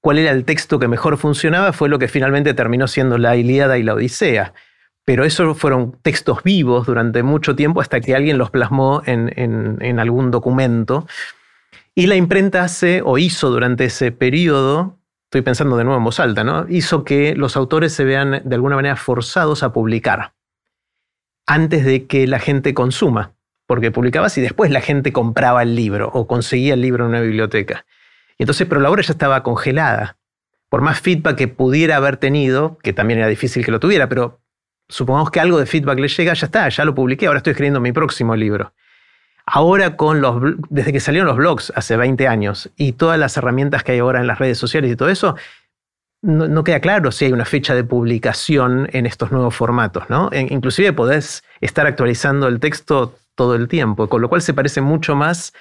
cuál era el texto que mejor funcionaba, fue lo que finalmente terminó siendo la Ilíada y la Odisea. Pero esos fueron textos vivos durante mucho tiempo hasta que alguien los plasmó en, algún documento. Y la imprenta hace o hizo durante ese periodo, estoy pensando de nuevo en voz alta, ¿no? hizo que los autores se vean de alguna manera forzados a publicar antes de que la gente consuma, porque publicabas y después la gente compraba el libro o conseguía el libro en una biblioteca. Y entonces, pero la obra ya estaba congelada. Por más feedback que pudiera haber tenido, que también era difícil que lo tuviera, pero supongamos que algo de feedback le llega, ya está, ya lo publiqué, ahora estoy escribiendo mi próximo libro. Ahora con los desde que salieron los blogs hace 20 años y todas las herramientas que hay ahora en las redes sociales y todo eso, no, queda claro si hay una fecha de publicación en estos nuevos formatos, ¿no? inclusive podés estar actualizando el texto todo el tiempo, con lo cual se parece mucho más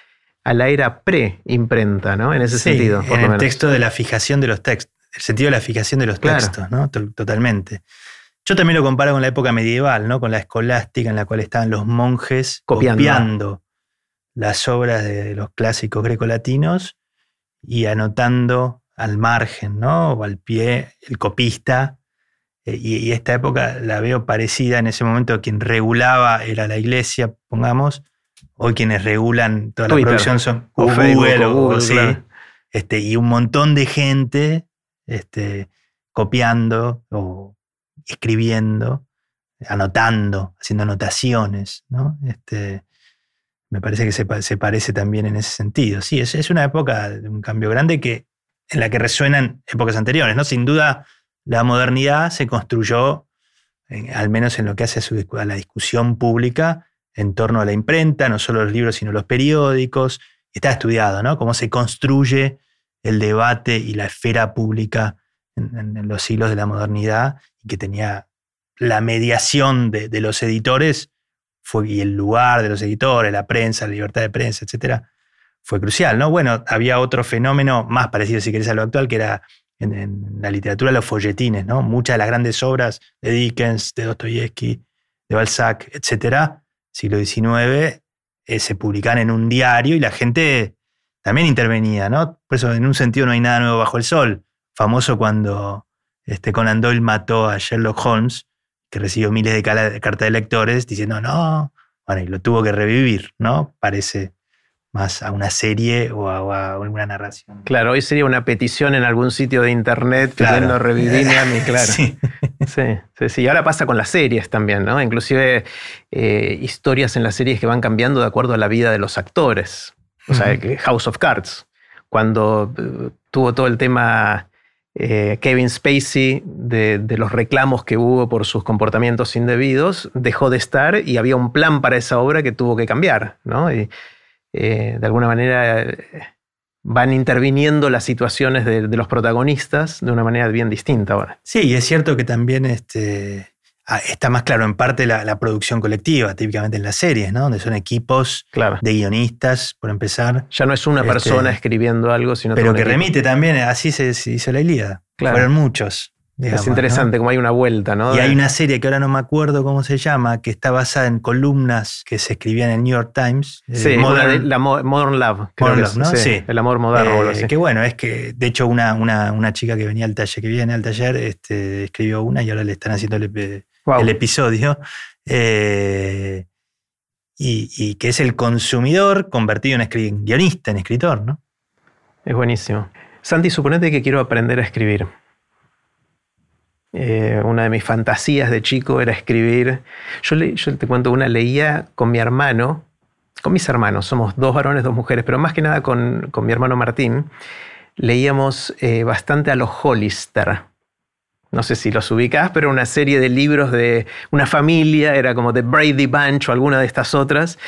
a la era pre-imprenta, ¿no? En ese sentido. Por en el texto de la fijación de los textos, el sentido de la fijación de los textos, ¿no? Totalmente. Yo también lo comparo con la época medieval, ¿no? Con la escolástica en la cual estaban los monjes Copiando. copiando las obras de los clásicos grecolatinos y anotando al margen, ¿no? O al pie, el copista. Eh, Y, y esta época la veo parecida en ese momento. Quien regulaba era la iglesia, pongamos. Hoy quienes regulan toda la Twitter. producción son O Google, o Google, sí. claro. Este, y un montón de gente este, copiando o escribiendo, anotando, haciendo anotaciones, ¿no? Este, me parece que se, se parece también en ese sentido. Sí, es, es una época de un cambio grande que, en la que resuenan épocas anteriores, ¿no? Sin duda, la modernidad se construyó, en- al menos en lo que hace a, la discusión pública, en torno a la imprenta, no solo los libros, sino los periódicos. Está estudiado, ¿no? Cómo se construye el debate y la esfera pública en los siglos de la modernidad y que tenía la mediación de, de los editores fue, y el lugar de los editores, la prensa, la libertad de prensa, etcétera, fue crucial, ¿no? Bueno, había otro fenómeno más parecido, si querés, a lo actual, que era en, la literatura los folletines, ¿no? Muchas de las grandes obras de Dickens, de Dostoyevsky, de Balzac, etcétera, siglo XIX, eh, se publicaban en un diario y la gente también intervenía, ¿no? Por eso, en un sentido, no hay nada nuevo bajo el sol. Famoso cuando este, Conan Doyle mató a Sherlock Holmes, que recibió miles de cartas de lectores diciendo, no, bueno, y lo tuvo que revivir, ¿no? Parece más a una serie o a, alguna narración. Claro, hoy sería una petición en algún sitio de internet Claro. pidiendo revivirme a mí, claro. Sí. Sí, sí, sí. Y ahora pasa con las series también, ¿no? Inclusive eh, historias en las series que van cambiando de acuerdo a la vida de los actores. O sea, House of Cards, cuando eh, tuvo todo el tema eh, Kevin Spacey de, de los reclamos que hubo por sus comportamientos indebidos, dejó de estar y había un plan para esa obra que tuvo que cambiar, ¿no? Y eh, de alguna manera eh, van interviniendo las situaciones de, de los protagonistas de una manera bien distinta ahora. Sí, y es cierto que también este, ah, está más claro en parte la, la producción colectiva, típicamente en las series, ¿no? Donde son equipos Claro. de guionistas, por empezar, Ya no es una Este, persona escribiendo algo, sino pero que equipo. remite también, así se, se hizo la Ilíada. Claro. Fueron muchos. Digamos, Es ¿no? interesante como hay una vuelta, ¿no? Y hay una serie que ahora no me acuerdo cómo se llama, que está basada en columnas que se escribían en el New York Times. eh, Sí, Modern- una de- la mo- Modern Love. creo Modern que Love, ¿no? sí, Sí. El amor moderno. Eh, que bueno, es que de hecho una, una, una chica que venía al taller, que viene al taller, este, escribió una y ahora le están haciendo el, ep- Wow. el episodio. Eh, y, y que es el consumidor convertido en, en guionista, en escritor, ¿no? Es buenísimo. Santi, suponete que quiero aprender a escribir. Eh, una de mis fantasías de chico era escribir. Yo, te cuento una, leía con mi hermano, con mis hermanos, somos dos varones, dos mujeres, pero más que nada con, con mi hermano Martín, leíamos eh, bastante a los Hollister. No sé si los ubicás, pero una serie de libros de una familia, era como de Brady Bunch o alguna de estas otras.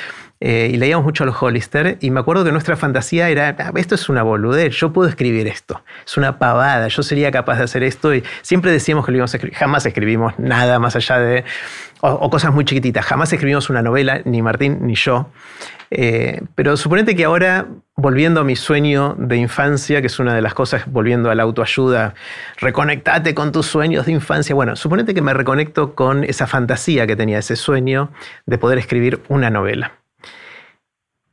Eh, y leíamos mucho a los Hollister. Y me acuerdo que nuestra fantasía era: "Ah, esto es una boludez, yo puedo escribir esto. Es una pavada, yo sería capaz de hacer esto. Y siempre decíamos que lo íbamos a escribir. Jamás escribimos nada más allá de. O, cosas muy chiquititas. Jamás escribimos una novela, ni Martín ni yo. Eh, pero suponete que ahora, volviendo a mi sueño de infancia, que es una de las cosas, volviendo a la autoayuda, reconectate con tus sueños de infancia. Bueno, suponete que me reconecto con esa fantasía que tenía, ese sueño de poder escribir una novela.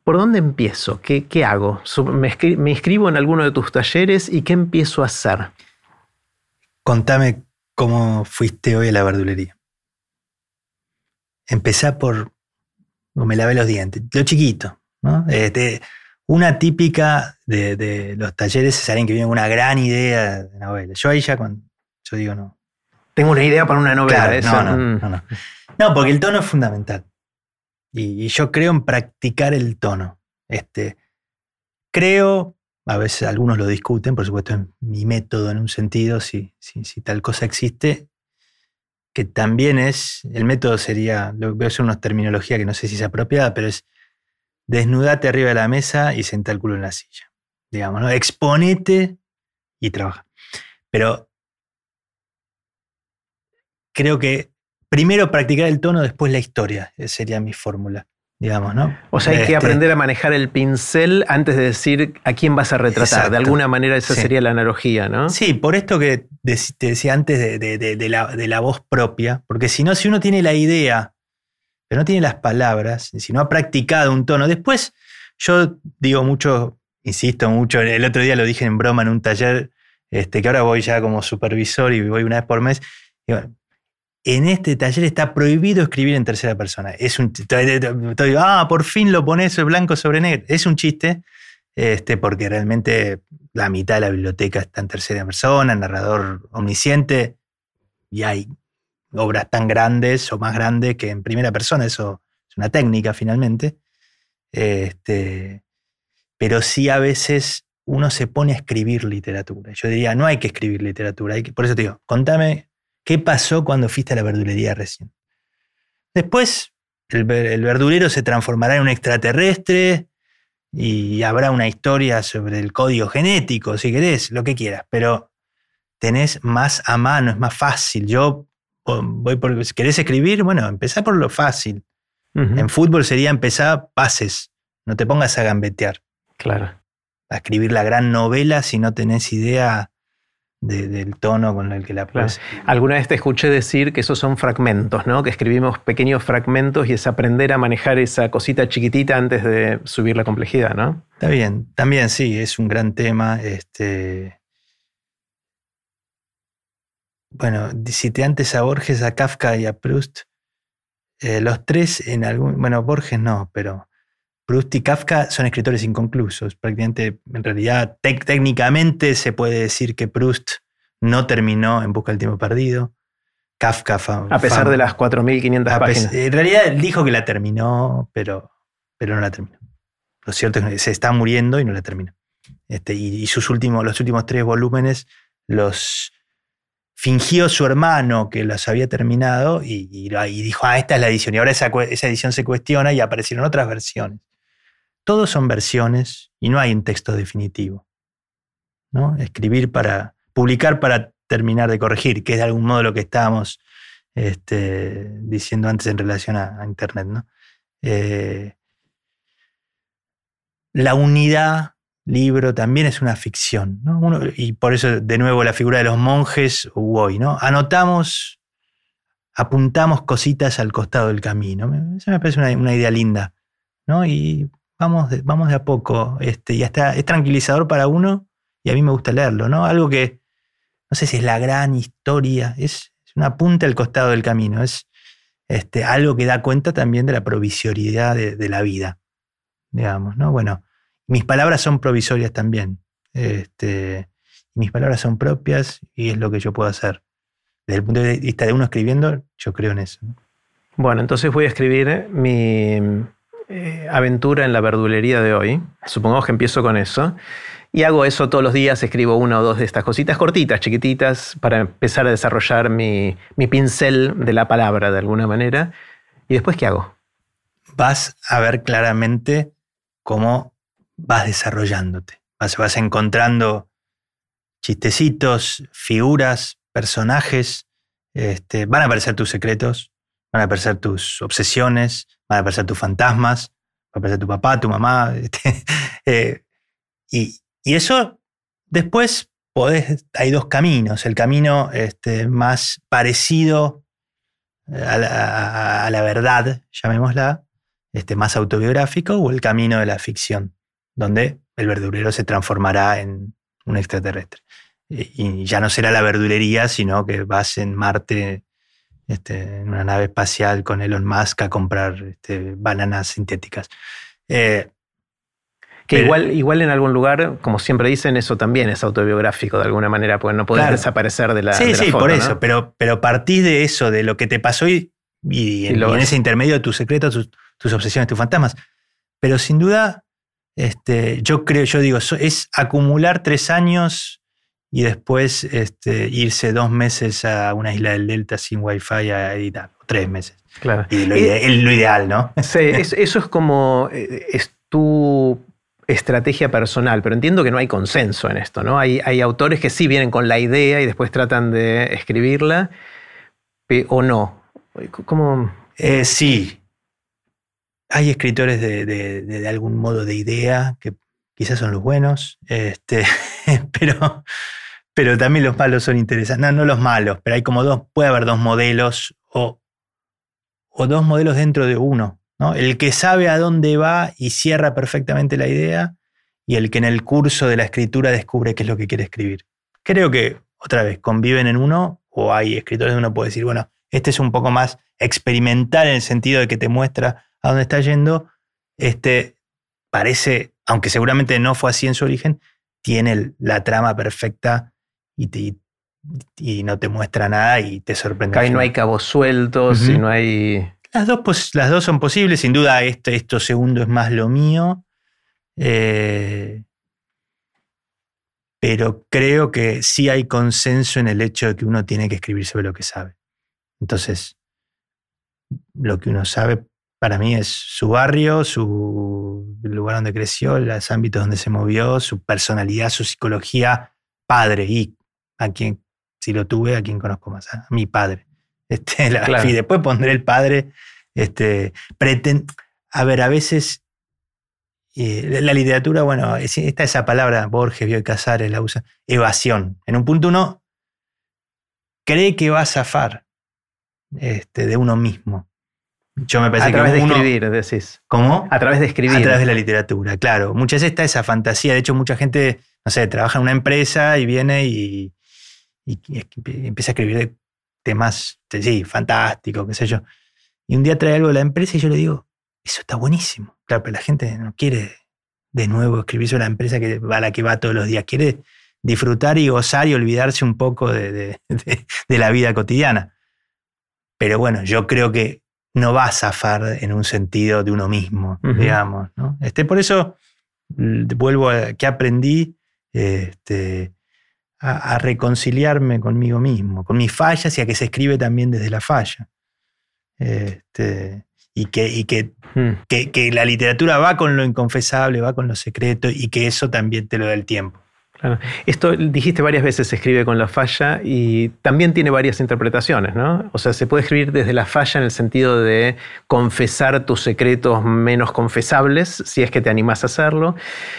¿Por dónde empiezo? ¿Qué, qué hago? ¿Me, escri- me inscribo en alguno de tus talleres y qué empiezo a hacer? Contame cómo fuiste hoy a la verdulería. Empezá por. me lavé los dientes. Lo chiquito, ¿no? Este, una típica de, de los talleres es alguien que viene con una gran idea de novela. Yo ahí ya cuando. Yo digo no. Tengo una idea para una novela. Claro, no, no, mm. no, no. No, porque el tono es fundamental. Y, yo creo en practicar el tono. Este, creo, a veces algunos lo discuten, por supuesto, en mi método en un sentido, si, si, tal cosa existe, que también es, el método sería, voy a usar una terminología que no sé si es apropiada, pero es desnudate arriba de la mesa y senta el culo en la silla. Digamos, ¿no? Exponete y trabaja. Pero creo que primero practicar el tono, después la historia, eh, sería mi fórmula. digamos, ¿no? O sea, hay que Este, aprender a manejar el pincel antes de decir a quién vas a retratar. Exacto. De alguna manera esa Sí. sería la analogía, ¿no? Sí, por esto que te decía antes de, de- de- de la, voz propia, porque si no, si uno tiene la idea, pero no tiene las palabras, si no ha practicado un tono, después yo digo mucho, insisto mucho, el otro día lo dije en broma en un taller, este, que ahora voy ya como supervisor y voy una vez por mes, digo, en este taller está prohibido escribir en tercera persona. Es un, estoy- ah, por fin lo pones blanco sobre negro. Es un chiste, este, porque realmente la mitad de la biblioteca está en tercera persona, narrador omnisciente, y hay obras tan grandes o más grandes que en primera persona, eso es una técnica finalmente. Este, pero sí a veces uno se pone a escribir literatura. Yo diría, no hay que escribir literatura, hay que- por eso te digo, contame qué pasó cuando fuiste a la verdulería recién. Después, el, el verdulero se transformará en un extraterrestre, y habrá una historia sobre el código genético, si querés, lo que quieras, pero tenés más a mano, es más fácil. Yo voy por, si querés escribir, bueno, empezá por lo fácil. En fútbol sería empezar pases, no te pongas a gambetear, Claro. a escribir la gran novela si no tenés idea de- del tono con el que la Claro. puedes. Alguna vez te escuché decir que esos son fragmentos, ¿no? Que escribimos pequeños fragmentos y es aprender a manejar esa cosita chiquitita antes de subir la complejidad, ¿no? Está bien, también sí, es un gran tema. Este... Bueno, cité antes a Borges, a Kafka y a Proust. Eh, los tres en algún. Bueno, Borges no, pero Proust y Kafka son escritores inconclusos. Prácticamente, en realidad, técnicamente se puede decir que Proust no terminó en Busca del Tiempo Perdido. Kafka. A pesar fam- de las 4.500 a pes- páginas. En realidad él dijo que la terminó, pero, pero no la terminó. Lo cierto es que se está muriendo y no la terminó. Este, y y sus últimos, los últimos tres volúmenes los fingió su hermano que los había terminado y, y- y dijo, ah, esta es la edición. Y ahora esa, esa edición se cuestiona y aparecieron otras versiones. Todos son versiones y no hay un texto definitivo. ¿no? Escribir para, publicar para terminar de corregir, que es de algún modo lo que estábamos este, diciendo antes en relación a, Internet. ¿no? Eh, la unidad libro también es una ficción. ¿no? Y por eso, de nuevo, la figura de los monjes hoy, ¿no? Anotamos, apuntamos cositas al costado del camino. Eso me parece una, una idea linda. ¿no? Y vamos de, vamos de a poco. Este, y hasta es tranquilizador para uno y a mí me gusta leerlo. ¿no? Algo que, no sé si es la gran historia, es, una punta al costado del camino. Es este, algo que da cuenta también de la provisoriedad de, la vida. Digamos, ¿no? Bueno, mis palabras son provisorias también. Este, mis palabras son propias y es lo que yo puedo hacer. Desde el punto de vista de uno escribiendo, yo creo en eso. ¿no? Bueno, entonces voy a escribir mi eh, aventura en la verdulería de hoy. Supongamos que empiezo con eso. Y hago eso todos los días, escribo una o dos de estas cositas cortitas, chiquititas, para empezar a desarrollar mi, pincel de la palabra de alguna manera. ¿Y después qué hago? Vas a ver claramente cómo vas desarrollándote. Vas, vas encontrando chistecitos, figuras, personajes. Este, van a aparecer tus secretos, van a aparecer tus obsesiones, van a aparecer tus fantasmas, va a aparecer tu papá, tu mamá. este, eh, y, eso después podés, hay dos caminos. El camino este, más parecido a la, a- a la verdad, llamémosla, este, más autobiográfico, o el camino de la ficción, donde el verdurero se transformará en un extraterrestre. Y, y ya no será la verdulería, sino que vas en Marte este, en una nave espacial con Elon Musk a comprar este, bananas sintéticas. Eh, Que Pero- igual, igual en algún lugar, como siempre dicen, eso también es autobiográfico de alguna manera, porque no Claro. desaparecer de la, sí, de la sí, foto, por ¿no? eso, pero, pero partís de eso, de lo que te pasó y, y en, Y lo y en ves. ese intermedio de tus secretos, tus, tus obsesiones, tus fantasmas. Pero sin duda, este, yo creo, yo digo, es acumular tres años y después este, irse dos meses a una isla del Delta sin wifi a editar, tres meses. Claro. Y lo, ide- lo ideal, ¿no? Sí, es- eso es como, eh, es tu estrategia personal, pero entiendo que no hay consenso en esto, ¿no? Hay, hay autores que sí vienen con la idea y después tratan de escribirla, o no. ¿Cómo? Eh, sí. hay escritores de, algún modo de idea que quizás son los buenos, este, pero, pero también los malos son interesantes. No, no los malos, pero hay como dos, puede haber dos modelos o, o dos modelos dentro de uno. ¿no? El que sabe a dónde va y cierra perfectamente la idea y el que en el curso de la escritura descubre qué es lo que quiere escribir. Creo que, otra vez, conviven en uno o hay escritores donde uno puede decir, bueno, este es un poco más experimental en el sentido de que te muestra a dónde está yendo. Este parece, aunque seguramente no fue así en su origen, tiene la trama perfecta y, y no te muestra nada y te sorprende. Ahí no hay cabos sueltos y no hay... Las dos, las dos son posibles, sin duda este, esto segundo es más lo mío. Eh, pero creo que sí hay consenso en el hecho de que uno tiene que escribir sobre lo que sabe. Entonces, lo que uno sabe para mí es su barrio, su lugar donde creció, los ámbitos donde se movió, su personalidad, su psicología, padre y a quien, si lo tuve, a quien conozco más, a mi padre. Este, Y después pondré el padre. Este, a ver, a veces eh, la literatura, bueno, está esa palabra, Borges, Bioy Casares la usa, evasión. En un punto uno cree que va a zafar este, de uno mismo. Yo me parece a través de escribir, decís. ¿Cómo? A través de escribir. A través de la literatura, claro. Muchas veces está esa fantasía. De hecho, mucha gente, no sé, trabaja en una empresa y viene y, empieza a escribir de temas, sí, fantásticos, qué sé yo. Y un día trae algo de la empresa y yo le digo, eso está buenísimo. Claro, pero la gente no quiere de nuevo escribir sobre la empresa que va a la que va todos los días. Quiere disfrutar y gozar y olvidarse un poco de, la vida cotidiana. Pero bueno, yo creo que no va a zafar en un sentido de uno mismo, digamos. ¿no? Este, por eso vuelvo a que aprendí este, a, reconciliarme conmigo mismo, con mis fallas y a que se escribe también desde la falla. Este, y, que, y hmm. que, que, la literatura va con lo inconfesable, va con lo secreto y que eso también te lo da el tiempo. Esto dijiste varias veces se escribe con la falla y también tiene varias interpretaciones, ¿no? O sea, se puede escribir desde la falla en el sentido de confesar tus secretos menos confesables, si es que te animas a hacerlo.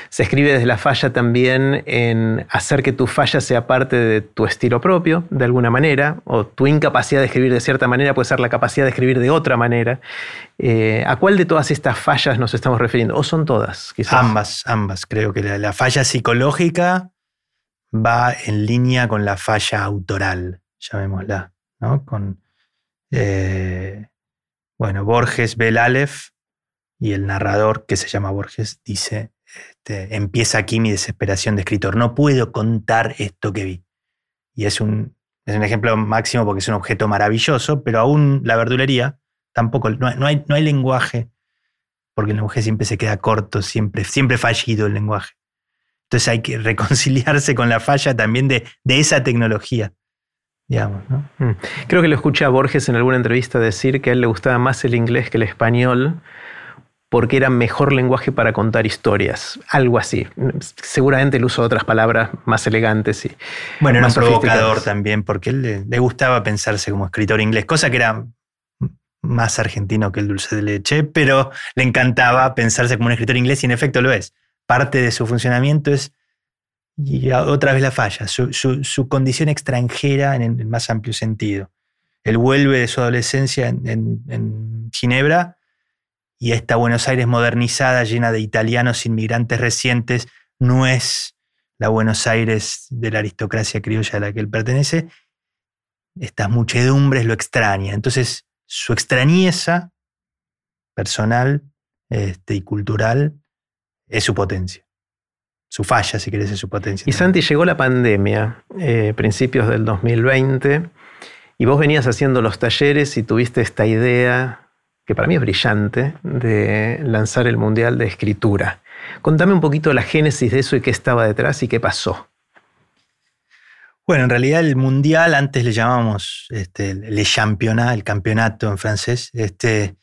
Se escribe desde la falla también en hacer que tu falla sea parte de tu estilo propio, de alguna manera, o tu incapacidad de escribir de cierta manera puede ser la capacidad de escribir de otra manera. Eh, ¿A cuál de todas estas fallas nos estamos refiriendo? ¿O son todas? Quizás? Ambas, ambas. Creo que la falla psicológica va en línea con la falla autoral, llamémosla, ¿no? Con, eh, bueno, Borges ve y el narrador, que se llama Borges, dice, este, empieza aquí mi desesperación de escritor, no puedo contar esto que vi. Y es un, es un ejemplo máximo porque es un objeto maravilloso, pero aún la verdulería tampoco, no, hay, no hay lenguaje, porque el lenguaje siempre se queda corto, siempre, siempre fallido el lenguaje. Entonces hay que reconciliarse con la falla también de, esa tecnología. Digamos, mm. Creo que lo escuché a Borges en alguna entrevista decir que a él le gustaba más el inglés que el español porque era mejor lenguaje para contar historias, algo así. Seguramente el uso de otras palabras más elegantes y bueno, era un provocador también, porque él le, gustaba pensarse como escritor inglés, cosa que era más argentino que el dulce de leche, pero le encantaba pensarse como un escritor inglés y en efecto lo es parte de su funcionamiento es, y otra vez la falla, su, condición extranjera en el más amplio sentido. Él vuelve de su adolescencia en, Ginebra y esta Buenos Aires modernizada, llena de italianos inmigrantes recientes, no es la Buenos Aires de la aristocracia criolla a la que él pertenece. Estas muchedumbres lo extraña. Entonces, su extrañeza personal este, y cultural es su potencia. Su falla, si querés, es su potencia. Y Santi, llegó la pandemia, eh, principios del 2020, y vos venías haciendo los talleres y tuviste esta idea, que para mí es brillante, de lanzar el Mundial de Escritura. Contame un poquito la génesis de eso y qué estaba detrás y qué pasó. Bueno, en realidad el mundial, antes le llamábamos este, le championnat, el campeonato en francés, este,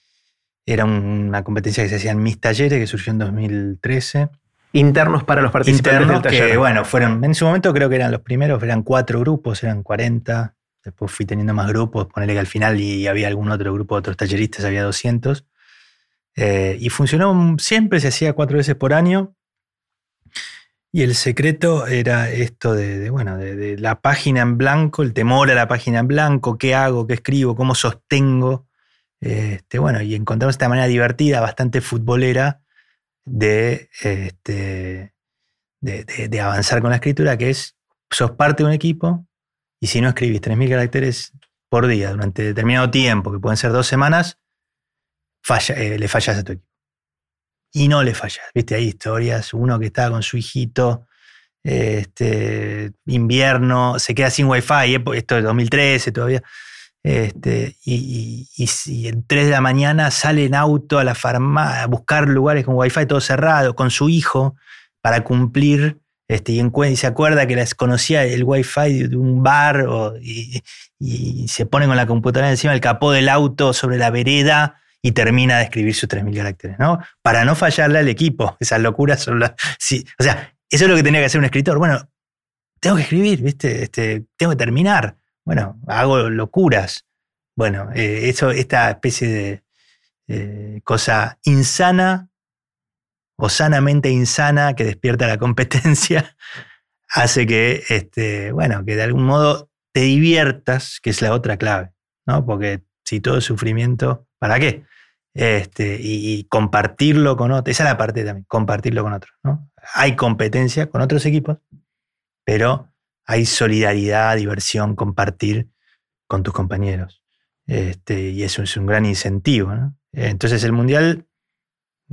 era una competencia que se hacía en mis talleres, que surgió en 2013. Internos para los participantes Internos que, bueno, fueron, en su momento creo que eran los primeros, eran cuatro grupos, eran 40. Después fui teniendo más grupos, ponerle que al final y había algún otro grupo de otros talleristas, había 200. Eh, y funcionó siempre, se hacía cuatro veces por año. Y el secreto era esto de, bueno, de, la página en blanco, el temor a la página en blanco, qué hago, qué escribo, cómo sostengo. Este, bueno, y encontramos esta manera divertida, bastante futbolera, de, este, de, avanzar con la escritura, que es, sos parte de un equipo, y si no escribís 3.000 caracteres por día durante determinado tiempo, que pueden ser dos semanas, eh, le fallas a tu equipo. Y no le fallas. Viste, hay historias, uno que estaba con su hijito, este, invierno, se queda sin wifi, eh, esto es 2013 todavía, este, y, y, en 3 de la mañana sale en auto a la farmacia a buscar lugares con wifi todo cerrado, con su hijo, para cumplir este, y, se acuerda que les conocía el wifi de un bar y, se pone con la computadora encima del capó del auto sobre la vereda y termina de escribir sus 3.000 caracteres, ¿no? Para no fallarle al equipo. Esas locuras son las... O sea, eso es lo que tenía que hacer un escritor. Bueno, tengo que escribir, ¿viste? Este, tengo que terminar. Bueno, hago locuras. Bueno, eh, esta especie de eh, cosa insana o sanamente insana que despierta la competencia, hace que, este, bueno, que de algún modo te diviertas, que es la otra clave, ¿no? Porque si todo es sufrimiento, ¿para qué? Este, y, compartirlo con otros, esa es la parte también, compartirlo con otros, ¿no? Hay competencia con otros equipos, pero hay solidaridad, diversión, compartir con tus compañeros. Este, y eso es un gran incentivo. Entonces el Mundial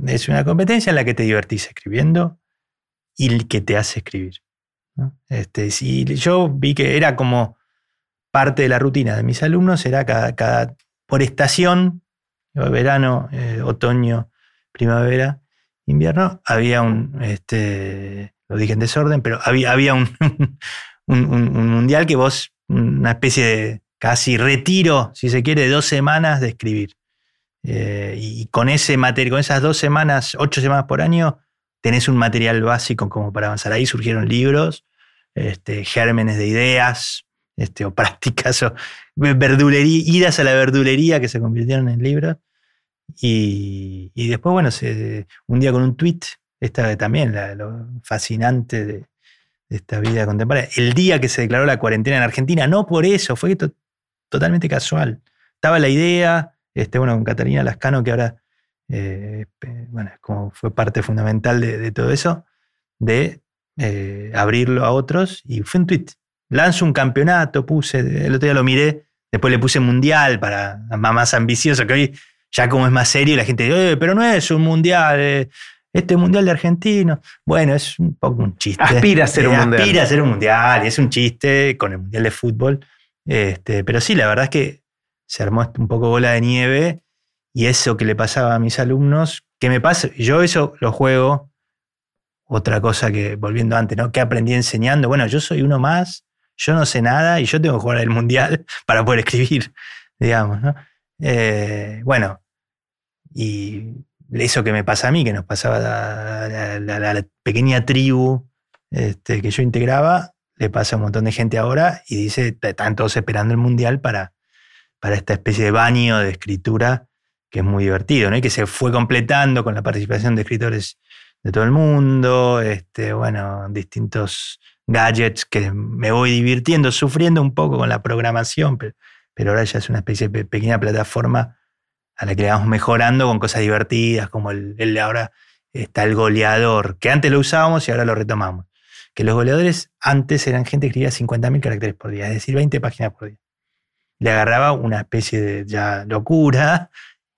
es una competencia en la que te divertís escribiendo y que te hace escribir. Este, si yo vi que era como parte de la rutina de mis alumnos, era cada, por estación, verano, eh, otoño, primavera, invierno, había un, este, lo dije en desorden, pero había, había un, un, mundial que vos, una especie de casi retiro, si se quiere, de dos semanas de escribir. Eh, y con ese material, con esas dos semanas, ocho semanas por año, tenés un material básico como para avanzar. Ahí surgieron libros, este, gérmenes de ideas, este, o prácticas, o verdulería, idas a la verdulería que se convirtieron en libros. Y, después, bueno, un día con un tweet, esta también, lo fascinante de, esta vida contemporánea. El día que se declaró la cuarentena en Argentina, no por eso, fue totalmente casual. Estaba la idea, este, bueno, con Catalina Lascano, que ahora eh, bueno, como fue parte fundamental de, todo eso, de eh, abrirlo a otros. Y fue un tweet. Lanzo un campeonato, puse, el otro día lo miré, después le puse mundial para más ambicioso, que hoy ya como es más serio, la gente dice, pero no es un mundial. Eh, este mundial de argentinos. Bueno, es un poco un chiste. Aspira a ser un mundial. Aspira a ser un mundial, y es un chiste con el mundial de fútbol. Este, pero sí, la verdad es que se armó un poco bola de nieve y eso que le pasaba a mis alumnos, que me pasa, yo eso lo juego, otra cosa que, volviendo antes, ¿no? ¿Qué aprendí enseñando? Bueno, yo soy uno más, yo no sé nada y yo tengo que jugar el mundial para poder escribir, digamos, ¿no? Eh, bueno, y eso que me pasa a mí, que nos pasaba la, pequeña tribu este, que yo integraba, le pasa a un montón de gente ahora y dice, están todos esperando el mundial para, para esta especie de baño de escritura que es muy divertido, ¿no? Y que se fue completando con la participación de escritores de todo el mundo, este, bueno, distintos gadgets que me voy divirtiendo, sufriendo un poco con la programación, pero, pero ahora ya es una especie de pequeña plataforma a la que le vamos mejorando con cosas divertidas, como el, el ahora está el goleador, que antes lo usábamos y ahora lo retomamos. Que los goleadores antes eran gente que escribía 50.000 caracteres por día, es decir, 20 páginas por día le agarraba una especie de ya locura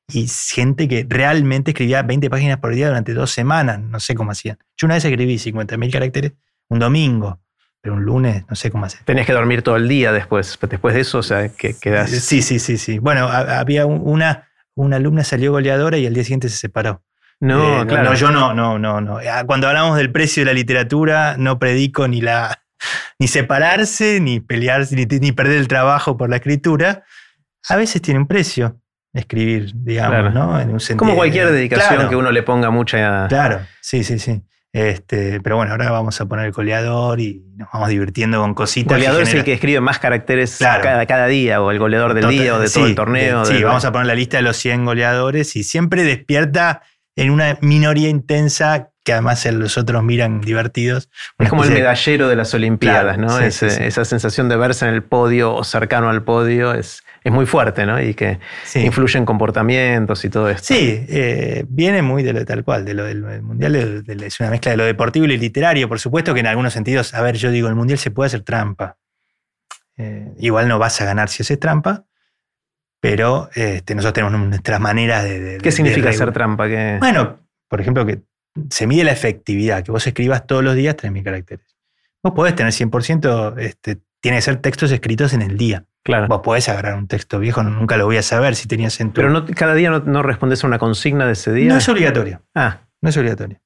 y gente que realmente escribía 20 páginas por día durante dos semanas, no sé cómo hacían. Yo una vez escribí 50.000 caracteres un domingo, pero un lunes no sé cómo hacer. Tenías que dormir todo el día después, después de eso, o sea, que quedas... Sí, sí, sí, sí. Bueno, había una, una alumna salió goleadora y al día siguiente se separó. No, eh, claro. No, yo no, no, no, no. Ah, cuando hablamos del precio de la literatura, no predico ni la, ni separarse, ni pelearse, ni, perder el trabajo por la escritura, a veces tiene un precio escribir, digamos, ¿no? En un sentido, Como cualquier dedicación que uno le ponga mucha. Claro, sí, sí, sí. Este, pero bueno, ahora vamos a poner el goleador y nos vamos divirtiendo con cositas. El goleador es el que escribe más caracteres cada, cada, día, o el goleador del día, o de todo el torneo. sí, vamos a poner la lista de los 100 goleadores y siempre despierta en una minoría intensa que además los otros miran divertidos. Es como el medallero de las Olimpiadas, ¿no? Esa sensación de verse en el podio o cercano al podio es, es muy fuerte, ¿no? Y que influye en comportamientos y todo esto. Sí, eh, viene muy de lo tal cual, de lo del mundial, es una mezcla de lo deportivo y lo literario. Por supuesto que en algunos sentidos, a ver, yo digo, el mundial se puede hacer trampa. Eh, igual no vas a ganar si haces trampa, pero este, nosotros tenemos nuestras maneras de. ¿Qué significa hacer trampa? Bueno, por ejemplo, que se mide la efectividad, que vos escribas todos los días 3.000 caracteres. Vos podés tener 100%, este, tiene que ser textos escritos en el día. Claro. Vos podés agarrar un texto viejo, nunca lo voy a saber si tenías en Pero no, cada día no, respondes a una consigna de ese día. No es obligatorio. Ah. No es obligatorio.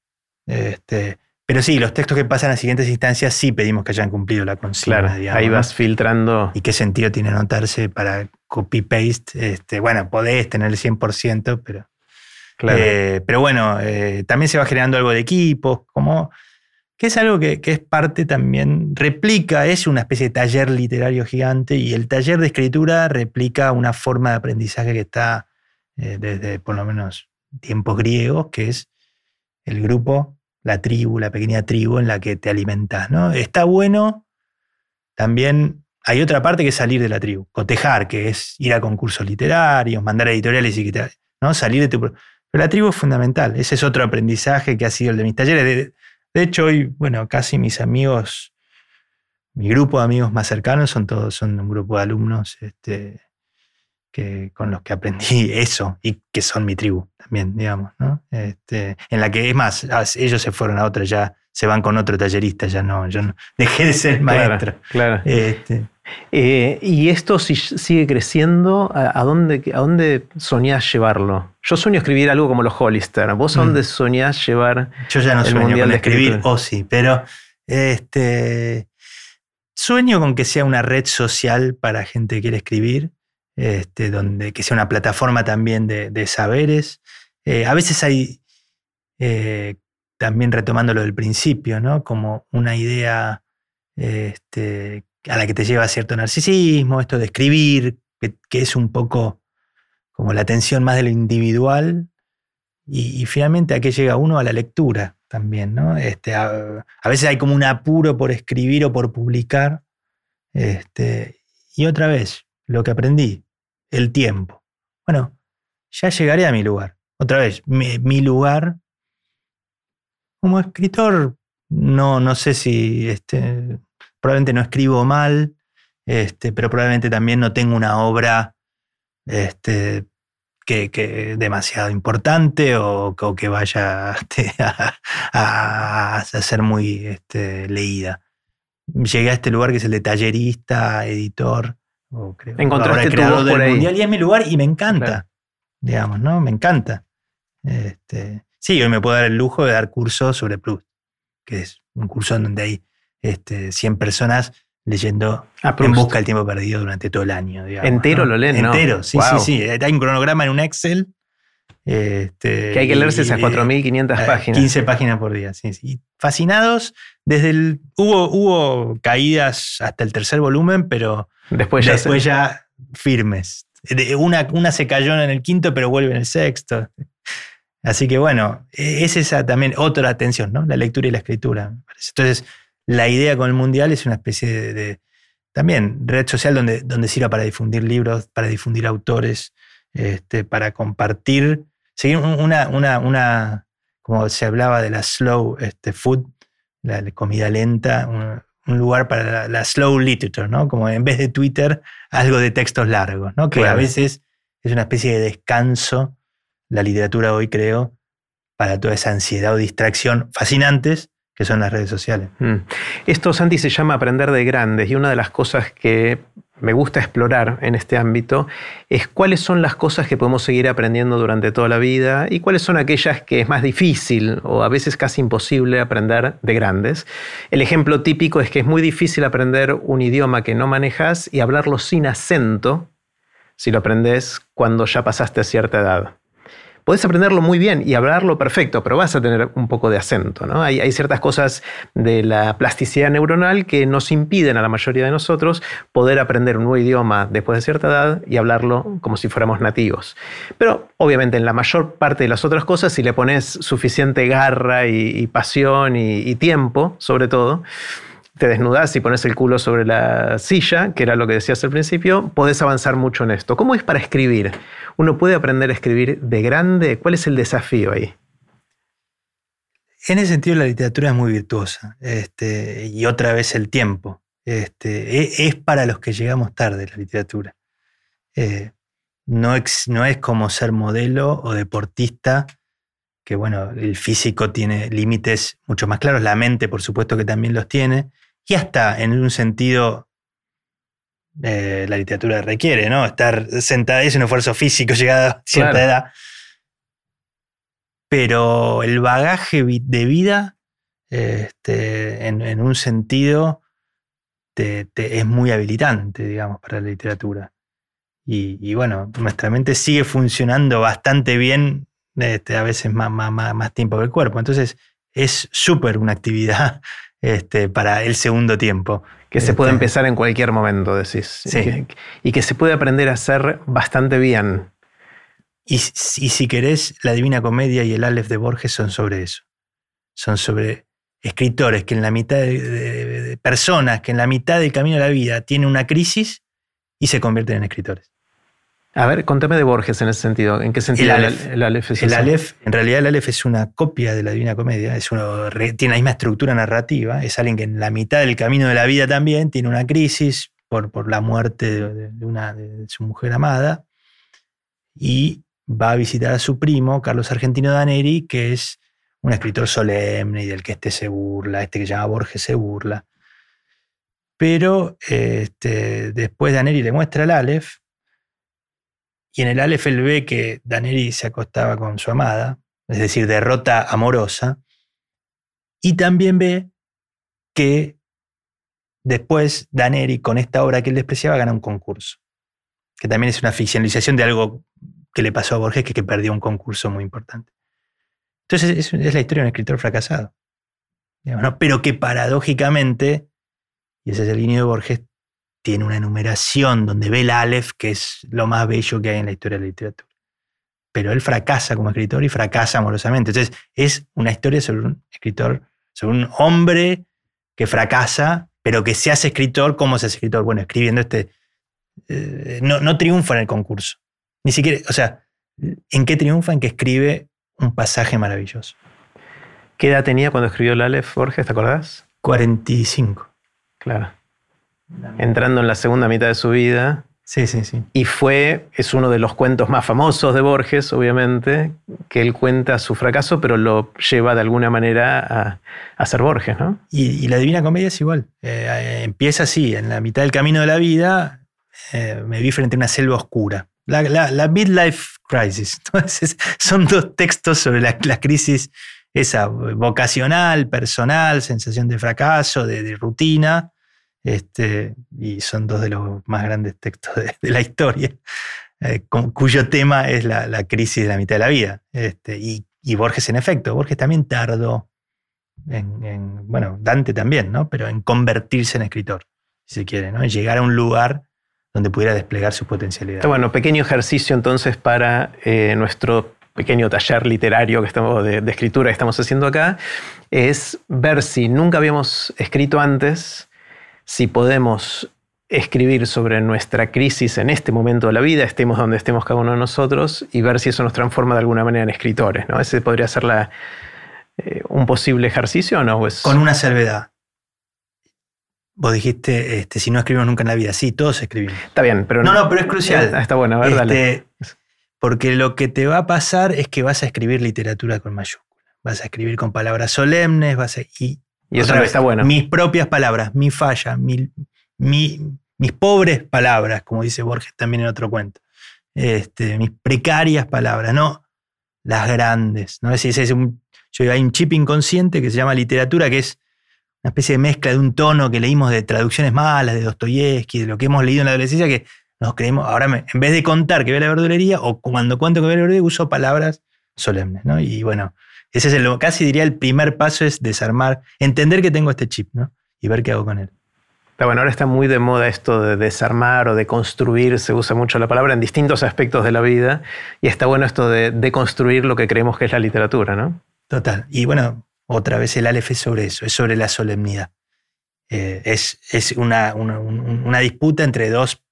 Este, pero sí, los textos que pasan a siguientes instancias sí pedimos que hayan cumplido la consigna. Claro, ahí vas filtrando. ¿Y qué sentido tiene anotarse para copy-paste? Este, bueno, podés tener el 100%, pero... Claro. Eh, pero bueno, eh, también se va generando algo de equipos, como que es algo que, es parte también, replica, es una especie de taller literario gigante y el taller de escritura replica una forma de aprendizaje que está eh, desde por lo menos tiempos griegos, que es el grupo, la tribu, la pequeña tribu en la que te alimentas. ¿no? Está bueno, también hay otra parte que es salir de la tribu, cotejar, que es ir a concursos literarios, mandar editoriales y que ¿no? salir de tu... Pero la tribu es fundamental, ese es otro aprendizaje que ha sido el de mis talleres. De hecho, hoy, bueno, casi mis amigos, mi grupo de amigos más cercanos son todos, son un grupo de alumnos este, que, con los que aprendí eso y que son mi tribu también, digamos, ¿no? Este, en la que, es más, ellos se fueron a otra, ya se van con otro tallerista, ya no, yo no dejé de ser maestro. Claro. Este, eh, ¿Y esto si sigue creciendo? ¿A, dónde, ¿A dónde soñás llevarlo? Yo sueño escribir algo como los Hollister. ¿Vos a dónde mm. soñás llevar Yo ya no sueño con escribir, o sí, pero este, sueño con que sea una red social para gente que quiere escribir, este, donde, que sea una plataforma también de, saberes. Eh, a veces hay, eh, también retomando lo del principio, ¿no? como una idea este, a la que te lleva cierto narcisismo, esto de escribir, que, es un poco como la atención más de lo individual, y, finalmente a qué llega uno a la lectura también, ¿no? Este, a, veces hay como un apuro por escribir o por publicar, este, y otra vez, lo que aprendí, el tiempo. Bueno, ya llegaré a mi lugar. Otra vez, mi, lugar como escritor, no, no sé si este, probablemente no escribo mal, este, pero probablemente también no tengo una obra este, que, demasiado importante o, que vaya este, a, ser muy este, leída. Llegué a este lugar que es el de tallerista, editor, o creo, Encontraste creador del mundial y es mi lugar y me encanta, digamos, ¿no? Me encanta. Este, sí, hoy me puedo dar el lujo de dar cursos sobre Plus, que es un curso en donde hay este, 100 personas leyendo En Busca del Tiempo Perdido durante todo el año. ¿Entero lo leen? Entero, sí, sí, sí. Hay un cronograma en un Excel. Este, que hay que leerse esas 4.500 eh, páginas. 15 páginas por día, sí, sí. Fascinados. Desde el, hubo, hubo caídas hasta el tercer volumen, pero después ya, después ya firmes. Una, una se cayó en el quinto, pero vuelve en el sexto. Así que bueno, e, es esa también otra atención, ¿no? La lectura y la escritura. Entonces, la idea con el Mundial es una especie de, también red social donde, donde sirva para difundir libros, para difundir autores, este, para compartir, seguir una, una, una, como se hablaba de la slow este, food, la, comida lenta, un, lugar para la, slow literature, ¿no? Como en vez de Twitter, algo de textos largos, ¿no? Que a veces es una especie de descanso, la literatura hoy creo, para toda esa ansiedad o distracción fascinantes, que son las redes sociales. Mm. Esto, Santi, se llama aprender de grandes y una de las cosas que me gusta explorar en este ámbito es cuáles son las cosas que podemos seguir aprendiendo durante toda la vida y cuáles son aquellas que es más difícil o a veces casi imposible aprender de grandes. El ejemplo típico es que es muy difícil aprender un idioma que no manejas y hablarlo sin acento si lo aprendes cuando ya pasaste a cierta edad. Podés aprenderlo muy bien y hablarlo perfecto, pero vas a tener un poco de acento. ¿no? Hay, hay ciertas cosas de la plasticidad neuronal que nos impiden a la mayoría de nosotros poder aprender un nuevo idioma después de cierta edad y hablarlo como si fuéramos nativos. Pero obviamente en la mayor parte de las otras cosas, si le pones suficiente garra y, pasión y tiempo, sobre todo, te desnudas y pones el culo sobre la silla, que era lo que decías al principio, podés avanzar mucho en esto. ¿Cómo es para escribir? ¿Uno puede aprender a escribir de grande? ¿Cuál es el desafío ahí? En ese sentido, la literatura es muy virtuosa. Este, y otra vez el tiempo. Este, e, es, para los que llegamos tarde la literatura. Eh, no, no es como ser modelo o deportista, que bueno, el físico tiene límites mucho más claros, la mente por supuesto que también los tiene, y hasta en un sentido eh, la literatura requiere, ¿no? Estar sentada es un esfuerzo físico llegado a cierta edad. Pero el bagaje de vida, este, en, un sentido, es muy habilitante, digamos, para la literatura. Y, bueno, nuestra mente sigue funcionando bastante bien, este, a veces más, más, más tiempo que el cuerpo. Entonces, es súper una actividad este, para el segundo tiempo. Que se puede este, empezar en cualquier momento, decís. Y, que, se puede aprender a hacer bastante bien. Y, si querés, la Divina Comedia y el Aleph de Borges son sobre eso. Son sobre escritores que en la mitad de personas que en la mitad del camino de la vida tienen una crisis y se convierten en escritores. A ver, contame de Borges en ese sentido. ¿En qué sentido el Aleph, es El Aleph, en realidad el Aleph es una copia de la Divina Comedia, es uno, tiene la misma estructura narrativa, es alguien que en la mitad del camino de la vida también tiene una crisis por, por la muerte de, una, de su mujer amada. Y va a visitar a su primo, Carlos Argentino Daneri, que es un escritor solemne y del que este se burla, este que se llama Borges se burla. Pero este, después Daneri le muestra el Aleph y en el Aleph él ve que Daneri se acostaba con su amada, es decir, derrota amorosa. Y también ve que después Daneri, con esta obra que él despreciaba, gana un concurso. Que también es una ficcionalización de algo que le pasó a Borges, que, que perdió un concurso muy importante. Entonces es, la historia de un escritor fracasado. Pero que paradójicamente, y ese es el línea de Borges, tiene una enumeración donde ve el Aleph, que es lo más bello que hay en la historia de la literatura. Pero él fracasa como escritor y fracasa amorosamente. Entonces, es una historia sobre un escritor, sobre un hombre que fracasa, pero que se hace escritor. ¿Cómo se hace escritor? Bueno, escribiendo este. Eh, no, no triunfa en el concurso. Ni siquiera. O sea, ¿en qué triunfa? En que escribe un pasaje maravilloso. ¿Qué edad tenía cuando escribió el Aleph, Borges? ¿Te acordás? 45. Claro entrando en la segunda mitad de su vida. Sí, sí, sí. Y fue, es uno de los cuentos más famosos de Borges, obviamente, que él cuenta su fracaso, pero lo lleva de alguna manera a, ser Borges, ¿no? Y, la Divina Comedia es igual. Eh, empieza así, en la mitad del camino de la vida, eh, me vi frente a una selva oscura. La, la, midlife crisis. Entonces, son dos textos sobre la, crisis esa vocacional, personal, sensación de fracaso, de rutina, este, y son dos de los más grandes textos de, la historia, eh, cuyo tema es la, crisis de la mitad de la vida. Este, y, Borges, en efecto, Borges también tardó en, bueno, Dante también, ¿no? Pero en convertirse en escritor, si se quiere, ¿no? En llegar a un lugar donde pudiera desplegar su potencialidad. bueno, pequeño ejercicio entonces para eh, nuestro pequeño taller literario que estamos, de, de, escritura que estamos haciendo acá, es ver si nunca habíamos escrito antes si podemos escribir sobre nuestra crisis en este momento de la vida, estemos donde estemos cada uno de nosotros, y ver si eso nos transforma de alguna manera en escritores. ¿no? Ese podría ser la, eh, un posible ejercicio o no. Con una salvedad. Vos dijiste, este, si no escribimos nunca en la vida. Sí, todos escribimos. Está bien, pero no. No, pero es crucial. Ah, está bueno, a ver, este, Porque lo que te va a pasar es que vas a escribir literatura con mayúsculas. Vas a escribir con palabras solemnes, vas a, y y eso está bueno. Mis propias palabras, mi falla, mi, mis pobres palabras, como dice Borges también en otro cuento. Este, mis precarias palabras, no las grandes. ¿no? Es, es un, yo, hay un chip inconsciente que se llama literatura, que es una especie de mezcla de un tono que leímos de traducciones malas, de Dostoyevsky, de lo que hemos leído en la adolescencia, que nos creemos, ahora en vez de contar que ve la verdulería, o cuando cuento que ve la verdulería, uso palabras solemnes, ¿no? Y bueno, ese es el, casi diría el primer paso es desarmar, entender que tengo este chip, ¿no? Y ver qué hago con él. Pero bueno, ahora está muy de moda esto de desarmar o de construir, se usa mucho la palabra en distintos aspectos de la vida, y está bueno esto de deconstruir lo que creemos que es la literatura, ¿no? Total. Y bueno, otra vez el Aleph es sobre eso, es sobre la solemnidad. Eh, es, es una, una, disputa entre dos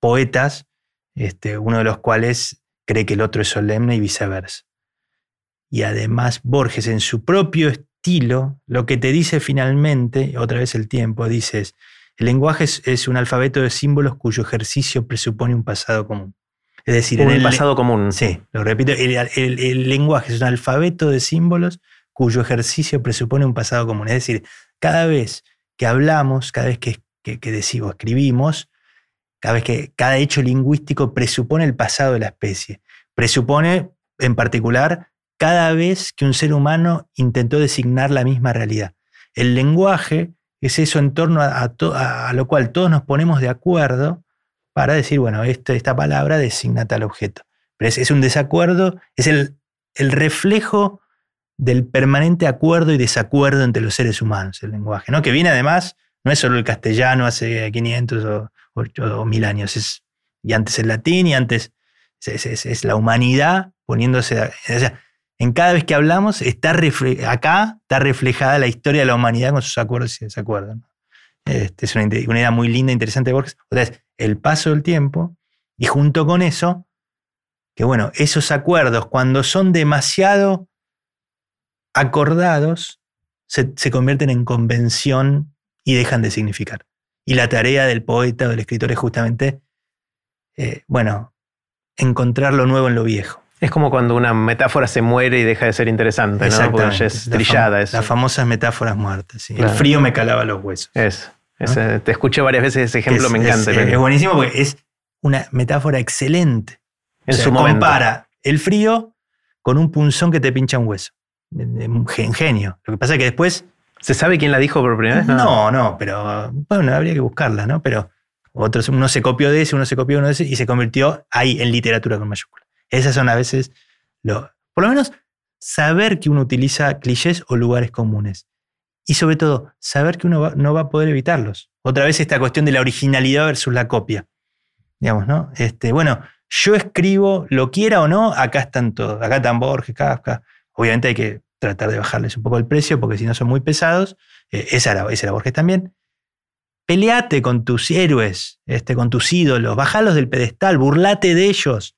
poetas, este, uno de los cuales cree que el otro es solemne y viceversa. Y además Borges en su propio estilo, lo que te dice finalmente, otra vez el tiempo, dices, el lenguaje es, un alfabeto de símbolos cuyo ejercicio presupone un pasado común. Es decir, en el pasado común. Sí, lo repito, el, lenguaje es un alfabeto de símbolos cuyo ejercicio presupone un pasado común. Es decir, cada vez que hablamos, cada vez que, que, que decimos, escribimos, cada vez que cada hecho lingüístico presupone el pasado de la especie. Presupone, en particular, cada vez que un ser humano intentó designar la misma realidad. El lenguaje es eso en torno a, lo cual todos nos ponemos de acuerdo para decir, bueno, esta palabra designa tal objeto. Pero es, un desacuerdo, es el, reflejo del permanente acuerdo y desacuerdo entre los seres humanos, el lenguaje, ¿no? que viene además, no es solo el castellano hace 500 o, o, 1000 años, es, y antes el latín y antes es, la humanidad poniéndose en cada vez que hablamos, está acá está reflejada la historia de la humanidad con sus acuerdos y desacuerdos. Este, es una, idea muy linda, interesante de Borges. O sea, el paso del tiempo y junto con eso, que bueno, esos acuerdos cuando son demasiado acordados, se, convierten en convención y dejan de significar. Y la tarea del poeta o del escritor es justamente, eh, bueno, encontrar lo nuevo en lo viejo. Es como cuando una metáfora se muere y deja de ser interesante, ¿no? Porque ya es trillada. Las famosas metáforas muertas. El frío me calaba los huesos. Es. te escuché varias veces ese ejemplo, me encanta. Es, buenísimo porque es una metáfora excelente. En su momento. Compara el frío con un punzón que te pincha un hueso. Genio. Lo que pasa es que después. ¿Se sabe quién la dijo por primera vez? No, no, pero bueno, habría que buscarla, ¿no? Pero otros, uno se copió de ese, uno se copió de uno de ese y se convirtió ahí en literatura con mayúsculas. Esas son a veces, lo, por lo menos, saber que uno utiliza clichés o lugares comunes. Y sobre todo, saber que uno no va a poder evitarlos. Otra vez esta cuestión de la originalidad versus la copia. Digamos, ¿no? Este, bueno, yo escribo, lo quiera o no, acá están todos. Acá están Borges, Kafka. Obviamente hay que tratar de bajarles un poco el precio porque si no son muy pesados. Eh, esa, era, Borges también. Peleate con tus héroes, este, con tus ídolos, bajalos del pedestal, burlate de ellos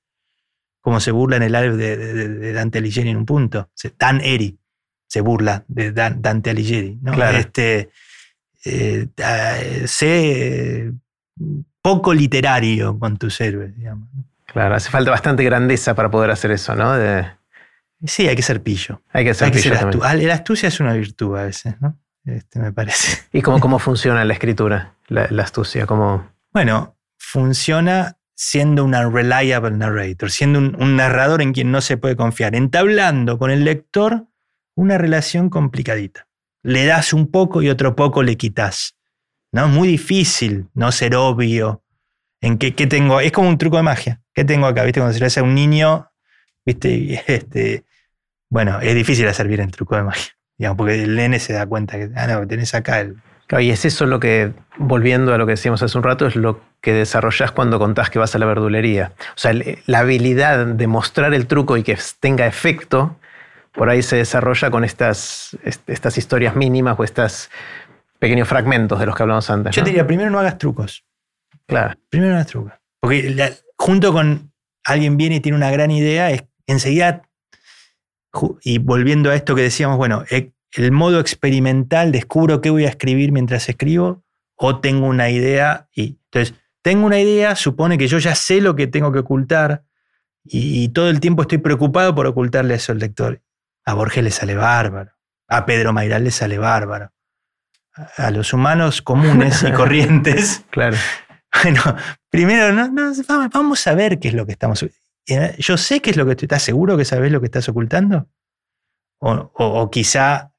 como se burla en el álbum de, Dante Alighieri en un punto. Dan Eri se burla de Dante Alighieri. ¿no? Este, eh, sé poco literario con tus héroes, digamos. Claro, hace falta bastante grandeza para poder hacer eso, ¿no? Sí, hay que ser pillo. Hay que ser pillo. La astucia es una virtud a veces, ¿no? Este, me parece. ¿Y cómo, cómo funciona la escritura, la, la astucia? ¿Cómo... Bueno, funciona siendo una reliable narrator, siendo un, narrador en quien no se puede confiar, entablando con el lector una relación complicadita. Le das un poco y otro poco le quitas. ¿no? Es muy difícil no ser obvio en qué, tengo. Es como un truco de magia. ¿Qué tengo acá? ¿Viste? Cuando se le hace a un niño, ¿viste? Este, bueno, es difícil hacer bien el truco de magia. Digamos, porque el nene se da cuenta que, ah, no, tenés acá el, y es eso lo que, volviendo a lo que decíamos hace un rato, es lo que desarrollas cuando contás que vas a la verdulería. O sea, la habilidad de mostrar el truco y que tenga efecto, por ahí se desarrolla con estas, estas historias mínimas o estos pequeños fragmentos de los que hablamos antes. Yo te diría, primero no hagas trucos. Claro. Primero no hagas trucos. Porque junto con alguien viene y tiene una gran idea, es enseguida, y volviendo a esto que decíamos, bueno, el modo experimental, descubro qué voy a escribir mientras escribo, o tengo una idea y entonces tengo una idea, supone que yo ya sé lo que tengo que ocultar y, todo el tiempo estoy preocupado por ocultarle eso al lector. A Borges le sale bárbaro, a Pedro Mairal le sale bárbaro, a, los humanos comunes y corrientes. claro. Bueno, primero no, vamos a ver qué es lo que estamos. Yo sé qué es lo que ¿Estás seguro que sabes lo que estás ocultando? O, o quizá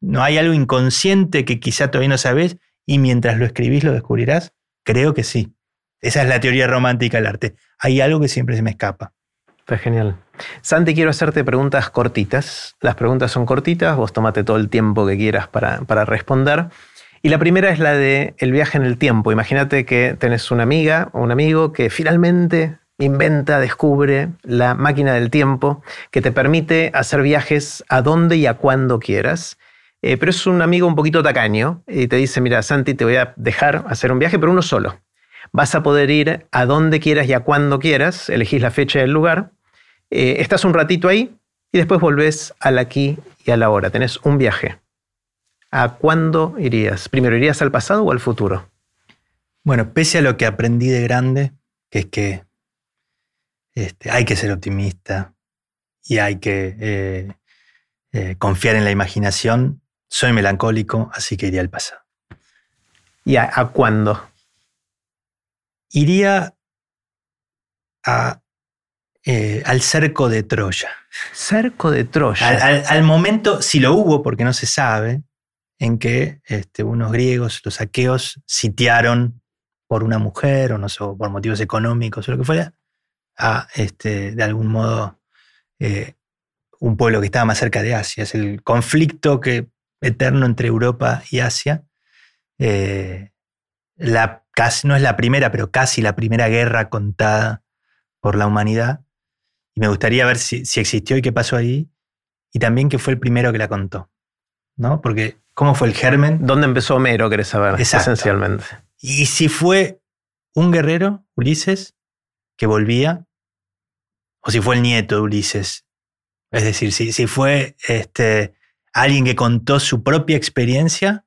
no hay algo inconsciente que quizá todavía no sabes y mientras lo escribís lo descubrirás? Creo que sí. Esa es la teoría romántica del arte. Hay algo que siempre se me escapa. Está genial. Santi, quiero hacerte preguntas cortitas. Las preguntas son cortitas, vos tomate todo el tiempo que quieras para, para responder. Y la primera es la de el viaje en el tiempo. Imagínate que tenés una amiga o un amigo que finalmente inventa, descubre la máquina del tiempo que te permite hacer viajes a donde y a cuando quieras. Eh, pero es un amigo un poquito tacaño y te dice, mira, Santi, te voy a dejar hacer un viaje, pero uno solo. Vas a poder ir a donde quieras y a cuando quieras, elegís la fecha y el lugar, eh, estás un ratito ahí y después volvés al aquí y a la hora. Tenés un viaje. ¿A cuándo irías? ¿Primero irías al pasado o al futuro? Bueno, pese a lo que aprendí de grande, que es que este, hay que ser optimista y hay que eh, eh, confiar en la imaginación, soy melancólico, así que iría al pasado. ¿Y a, cuándo? Iría eh, al cerco de Troya. Cerco de Troya. Al, momento, si lo hubo, porque no se sabe, en que este, unos griegos, los aqueos, sitiaron por una mujer o no sé, por motivos económicos o lo que fuera, a este, de algún modo eh, un pueblo que estaba más cerca de Asia. Es el conflicto que, eterno entre Europa y Asia. Eh, la, casi, no es la primera, pero casi la primera guerra contada por la humanidad. Y me gustaría ver si, existió y qué pasó ahí. Y también que fue el primero que la contó. ¿no? Porque, ¿cómo fue el germen? ¿Dónde empezó Homero, querés saber? Esencialmente. Y si fue un guerrero, Ulises, que volvía, o si fue el nieto de Ulises. Es decir, si, si fue este, alguien que contó su propia experiencia,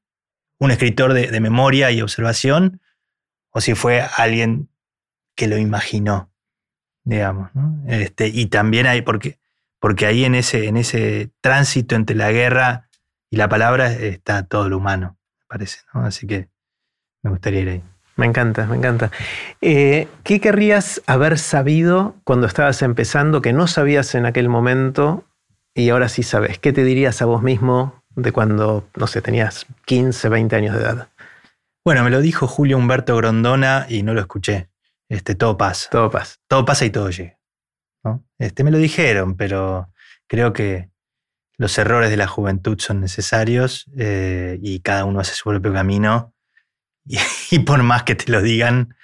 un escritor de, memoria y observación, o si fue alguien que lo imaginó, digamos. Este, y también hay, porque, porque ahí en ese, en ese tránsito entre la guerra y la palabra está todo lo humano, me parece. Así que me gustaría ir ahí. Me encanta, me encanta. Eh, ¿Qué querrías haber sabido cuando estabas empezando que no sabías en aquel momento y ahora sí sabes? ¿Qué te dirías a vos mismo de cuando, no sé, tenías 15, 20 años de edad? Bueno, me lo dijo Julio Humberto Grondona y no lo escuché. Este, todo pasa. Todo pasa. Todo pasa y todo llega. Este, me lo dijeron, pero creo que los errores de la juventud son necesarios eh, y cada uno hace su propio camino y, por más que te lo digan,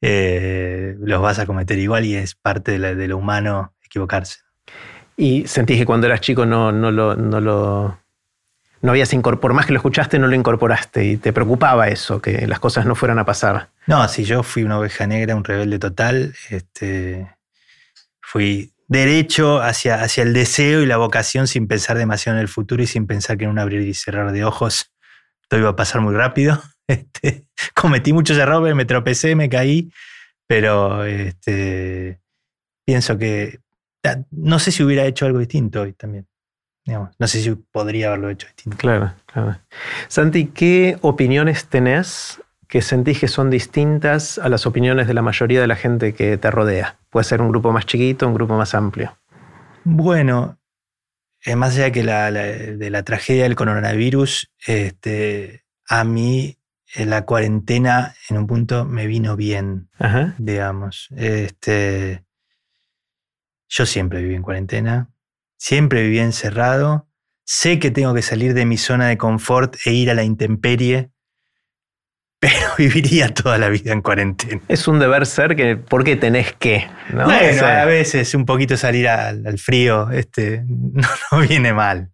eh, los vas a cometer igual y es parte de, lo humano equivocarse. ¿Y sentís que cuando eras chico no, no lo, no lo no habías incorporado, por más que lo escuchaste, no lo incorporaste y te preocupaba eso, que las cosas no fueran a pasar. No, si yo fui una oveja negra, un rebelde total, este, fui derecho hacia, hacia el deseo y la vocación sin pensar demasiado en el futuro y sin pensar que en un abrir y cerrar de ojos todo iba a pasar muy rápido. Este, cometí muchos errores, me tropecé, me caí, pero este, pienso que no sé si hubiera hecho algo distinto hoy también. no sé si podría haberlo hecho distinto. Claro, claro. Santi, ¿qué opiniones tenés que sentís que son distintas a las opiniones de la mayoría de la gente que te rodea? Puede ser un grupo más chiquito, un grupo más amplio. Bueno, eh, más allá que de la tragedia del coronavirus, este, a mí la cuarentena en un punto me vino bien, digamos. Este, yo siempre viví en cuarentena, siempre viví encerrado, sé que tengo que salir de mi zona de confort e ir a la intemperie, pero viviría toda la vida en cuarentena. Es un deber ser que, ¿por qué tenés que? ¿no? Bueno, a veces un poquito salir al, frío este, no viene mal.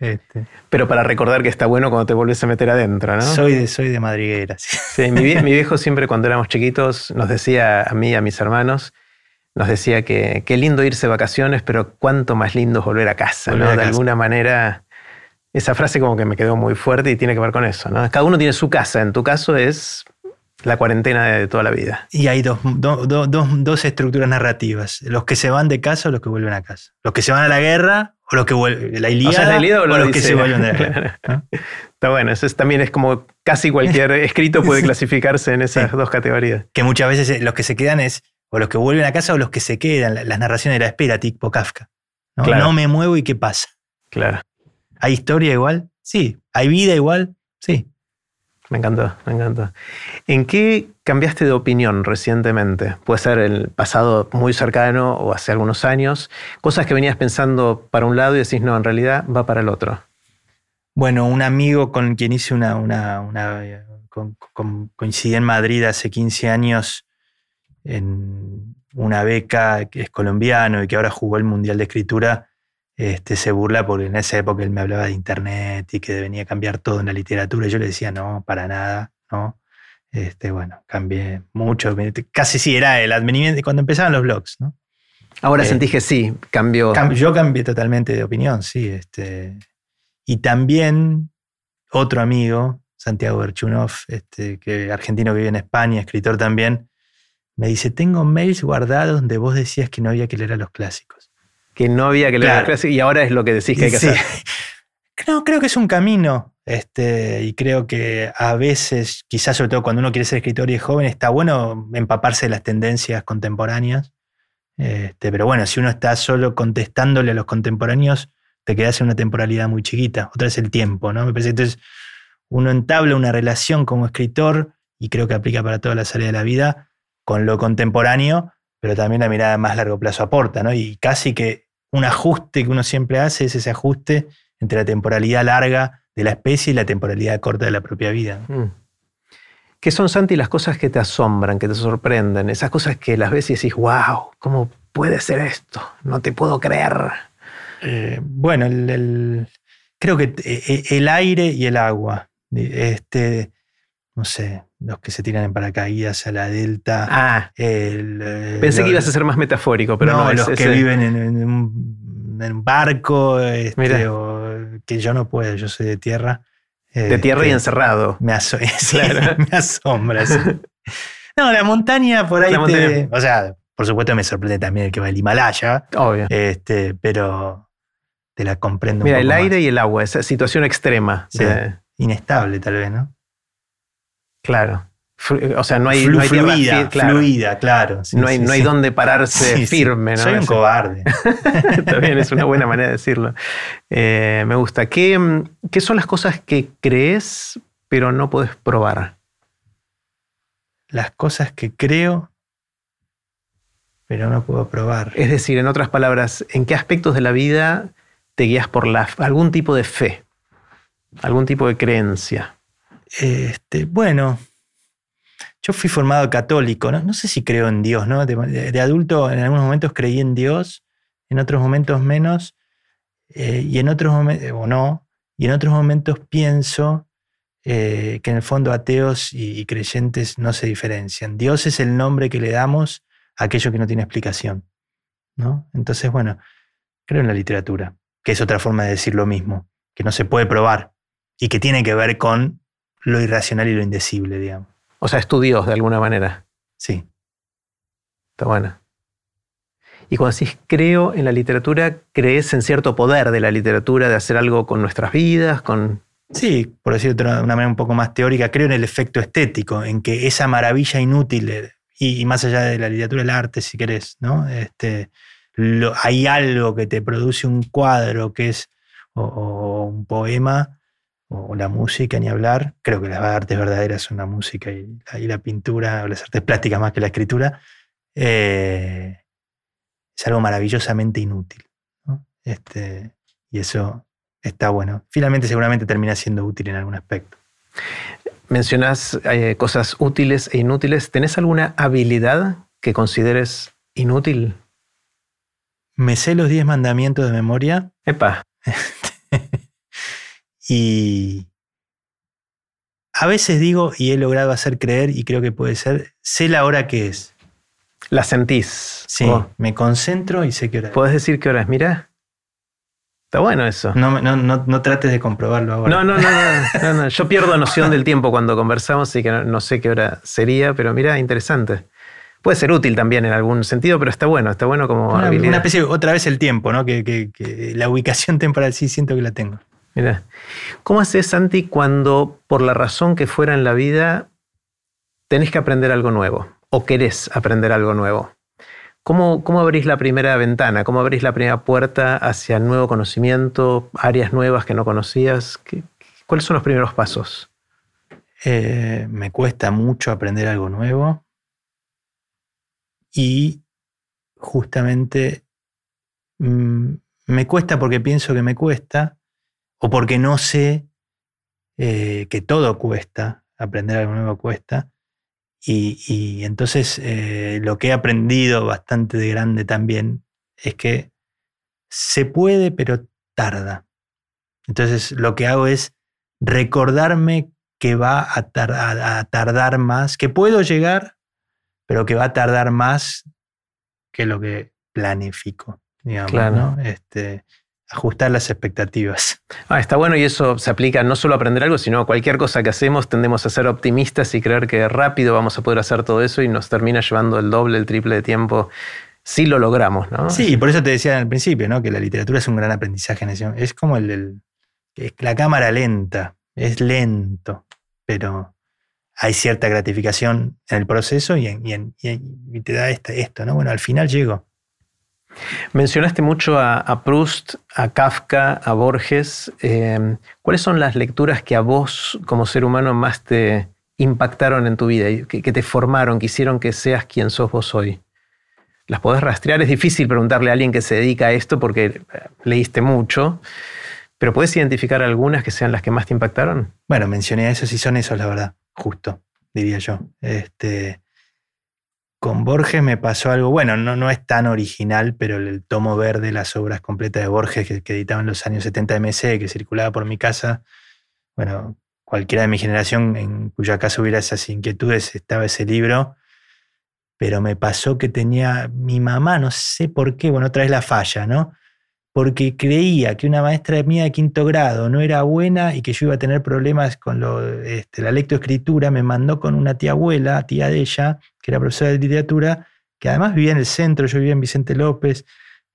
Este. Pero para recordar que está bueno cuando te vuelves a meter adentro, ¿no? Soy de, soy de madriguera. Sí, mi, viejo siempre cuando éramos chiquitos nos decía a mí y a mis hermanos, nos decía que qué lindo irse de vacaciones, pero cuánto más lindo es volver a casa, ¿no? de alguna manera, esa frase como que me quedó muy fuerte y tiene que ver con eso, ¿no? Cada uno tiene su casa, en tu caso es la cuarentena de toda la vida. Y hay dos, dos estructuras narrativas, los que se van de casa o los que vuelven a casa. Los que se van a la guerra o los que vuelven, la Ilíada, o, los que se vuelven de Está bueno, eso también es como casi cualquier escrito puede clasificarse en esas dos categorías. Que muchas veces eh, los que se quedan es o los que vuelven a casa o los que se quedan, las narraciones de la espera, tipo Kafka. ¿no? no me muevo y qué pasa. Claro. ¿Hay historia igual? Sí. ¿Hay vida igual? Sí. Me encantó, me encantó. ¿En qué cambiaste de opinión recientemente? Puede ser el pasado muy cercano o hace algunos años. Cosas que venías pensando para un lado y decís, no, en realidad va para el otro. Bueno, un amigo con quien hice una, una, coincidí en Madrid hace 15 años en una beca que es colombiano y que ahora jugó el Mundial de Escritura, este, se burla porque en esa época él me hablaba de internet y que venía a cambiar todo en la literatura. Y yo le decía, no, para nada, ¿no? Este, bueno, cambié mucho. Casi sí, era el advenimiento cuando empezaban los blogs, ¿no? Ahora eh, sentí que sí, cambió. yo cambié totalmente de opinión, sí. Este, y también otro amigo, Santiago Berchunov, este, que, argentino que vive en España, escritor también, me dice, tengo mails guardados donde vos decías que no había que leer a los clásicos que no había que leer las clases y ahora es lo que decís que hay que hacer. No, creo que es un camino. Este, y creo que a veces, quizás sobre todo cuando uno quiere ser escritor y es joven, está bueno empaparse de las tendencias contemporáneas. Este, pero bueno, si uno está solo contestándole a los contemporáneos, te quedas en una temporalidad muy chiquita. Otra es el tiempo, ¿no? Me parece que entonces uno entabla una relación como escritor, y creo que aplica para todas las áreas de la vida, con lo contemporáneo, pero también la mirada a más largo plazo aporta, ¿no? Y casi que un ajuste que uno siempre hace es ese ajuste entre la temporalidad larga de la especie y la temporalidad corta de la propia vida. Mm. ¿Qué son, Santi, las cosas que te asombran, que te sorprenden? Esas cosas que las ves y decís, wow, ¿cómo puede ser esto? No te puedo creer. Eh, bueno, creo que eh, eh, el aire y el agua. Este, no sé, los que se tiran en paracaídas a la delta. Ah, eh, pensé que ibas a ser más metafórico, pero no, no los que viven en, un, barco, este, que yo no puedo, yo soy de tierra. de tierra y este, encerrado. Me, me asombra. no, la montaña por ahí. o sea, por supuesto me sorprende también el que va al Himalaya. Obvio. Este, pero te la comprendo. Mira, el aire y el agua, esa situación extrema. Inestable, tal vez, ¿no? Claro. O sea, no hay, fluida, claro. fluida, claro. no hay, no hay donde pararse firme. ¿no? Soy un cobarde. También es una buena manera de decirlo. Eh, me gusta. ¿Qué, ¿Qué, son las cosas que crees pero no puedes probar? Las cosas que creo pero no puedo probar. Es decir, en otras palabras, ¿en qué aspectos de la vida te guías por la, algún tipo de fe? ¿Algún tipo de creencia? Este, bueno, yo fui formado católico, no, sé si creo en Dios, ¿no? De, adulto en algunos momentos creí en Dios, en otros momentos menos, eh, y en otros momentos, o no, y en otros momentos pienso eh, que en el fondo ateos y, creyentes no se diferencian. Dios es el nombre que le damos a aquello que no tiene explicación. ¿no? Entonces, bueno, creo en la literatura, que es otra forma de decir lo mismo, que no se puede probar y que tiene que ver con lo irracional y lo indecible, digamos. O sea, es tu Dios de alguna manera. Sí. Está bueno. Y cuando decís creo en la literatura, crees en cierto poder de la literatura, de hacer algo con nuestras vidas, con... Sí, por decirlo de una manera un poco más teórica, creo en el efecto estético, en que esa maravilla inútil, eh, y, más allá de la literatura, el arte, si querés, ¿no? Este, hay algo que te produce un cuadro que es, o un poema, o la música, ni hablar. Creo que las artes verdaderas son la música y, la pintura, o las artes plásticas más que la escritura. Eh, es algo maravillosamente inútil. Este, y eso está bueno. Finalmente seguramente termina siendo útil en algún aspecto. Mencionas eh, cosas útiles e inútiles. ¿Tenés alguna habilidad que consideres inútil? Me sé los 10 mandamientos de memoria. Epa. Y a veces digo, y he logrado hacer creer, y creo que puede ser, sé la hora que es. La sentís. Sí, oh. me concentro y sé qué hora es. ¿Puedes decir qué hora es? Mira. Está bueno eso. No, no, no, trates de comprobarlo ahora. No, no, no, no, Yo pierdo noción del tiempo cuando conversamos, y que no, sé qué hora sería, pero mira, interesante. Puede ser útil también en algún sentido, pero está bueno, está bueno como una, habilidad. Una especie, otra vez el tiempo, ¿no? Que, que la ubicación temporal sí siento que la tengo. Mira, ¿cómo haces, Santi, cuando por la razón que fuera en la vida tenés que aprender algo nuevo o querés aprender algo nuevo? ¿Cómo, ¿Cómo, abrís la primera ventana? ¿Cómo abrís la primera puerta hacia nuevo conocimiento, áreas nuevas que no conocías? ¿Cuáles son los primeros pasos? Eh, me cuesta mucho aprender algo nuevo. Y justamente mm, me cuesta porque pienso que me cuesta o porque no sé eh, que todo cuesta, aprender algo nuevo cuesta. Y, entonces eh, lo que he aprendido bastante de grande también es que se puede, pero tarda. Entonces lo que hago es recordarme que va a, tardar más, que puedo llegar, pero que va a tardar más que lo que planifico, digamos, ¿no? Este, ajustar las expectativas. Ah, está bueno y eso se aplica no solo a aprender algo, sino a cualquier cosa que hacemos tendemos a ser optimistas y creer que rápido vamos a poder hacer todo eso y nos termina llevando el doble, el triple de tiempo si lo logramos, ¿no? Sí, por eso te decía al principio, ¿no? Que la literatura es un gran aprendizaje. Es como el, la cámara lenta, es lento, pero hay cierta gratificación en el proceso y, te da esto, ¿no? Bueno, al final llego. Mencionaste mucho a, Proust, a Kafka, a Borges. Em, ¿Cuáles son las lecturas que a vos como ser humano más te impactaron en tu vida, que, que te formaron, que hicieron que seas quien sos vos hoy? ¿Las podés rastrear? Es difícil preguntarle a alguien que se dedica a esto porque eh, leíste mucho, pero ¿puedes identificar algunas que sean las que más te impactaron? Bueno, mencioné a esos y son esos, la verdad, justo, diría yo. Este, con Borges me pasó algo, bueno, no, no es tan original, pero el, tomo verde, las obras completas de Borges que, editaba en los años 70 de MC, que circulaba por mi casa, bueno, cualquiera de mi generación en cuya casa hubiera esas inquietudes, estaba ese libro, pero me pasó que tenía mi mamá, no sé por qué, bueno, otra vez la falla, ¿no? Porque creía que una maestra mía de quinto grado no era buena y que yo iba a tener problemas con lo, este, la lectoescritura, me mandó con una tía abuela, tía de ella, que era profesora de literatura, que además vivía en el centro, yo vivía en Vicente López,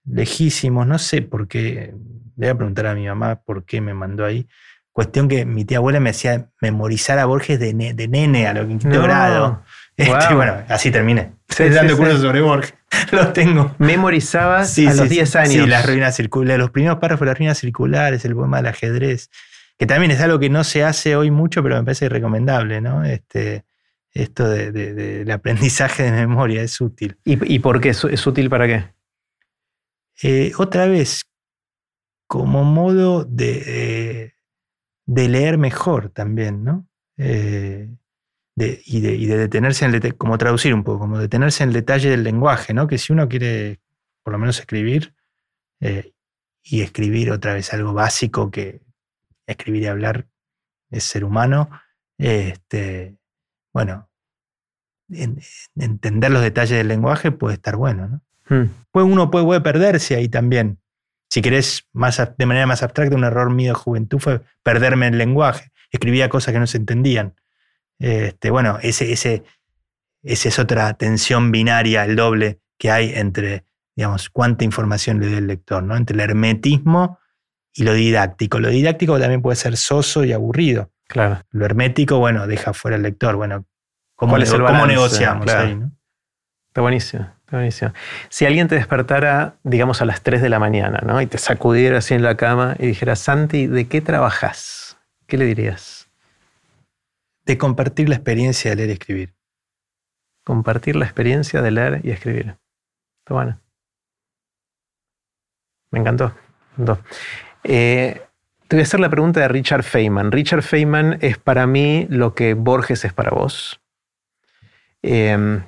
lejísimos, no sé por qué, le voy a preguntar a mi mamá por qué me mandó ahí. Cuestión que mi tía abuela me hacía memorizar a Borges de, nene a lo quinto grado. Este, bueno, así terminé. Estoy dando cursos sobre Borges. Los tengo. Memorizabas a los 10 años. Sí, las ruinas circulares. Los primeros párrafos de las ruinas circulares, el poema del ajedrez. Que también es algo que no se hace hoy mucho, pero me parece recomendable, ¿no? Este, esto del aprendizaje de memoria es útil. ¿Y, por qué es, útil para qué? Eh, otra vez, como modo de, eh, de leer mejor también, ¿no? Eh, y, de, detenerse en el como traducir un poco, como detenerse en el detalle del lenguaje, ¿no? Que si uno quiere por lo menos escribir eh, y escribir otra vez algo básico que escribir y hablar es ser humano, este, bueno, entender los detalles del lenguaje puede estar bueno, ¿no? Hmm. Pues uno puede, puede, perderse ahí también. Si querés más, de manera más abstracta, un error mío de juventud fue perderme el lenguaje. Escribía cosas que no se entendían. Este, bueno, ese, ese, esa es otra tensión binaria, el doble que hay entre, digamos, cuánta información le da el lector, ¿no? Entre el hermetismo y lo didáctico. Lo didáctico también puede ser soso y aburrido. Claro. Lo hermético, bueno, deja fuera al lector. Bueno, ¿cómo, negociamos ahí? ¿no? Está buenísimo, está buenísimo. Si alguien te despertara, digamos, a las 3 de la mañana, ¿no? Y te sacudiera así en la cama y dijera, Santi, ¿de qué trabajas? ¿Qué le dirías? De compartir la experiencia de leer y escribir. Compartir la experiencia de leer y escribir. Está bueno. Me encantó. Eh, te voy a hacer la pregunta de Richard Feynman. Richard Feynman es para mí lo que Borges es para vos. Eh,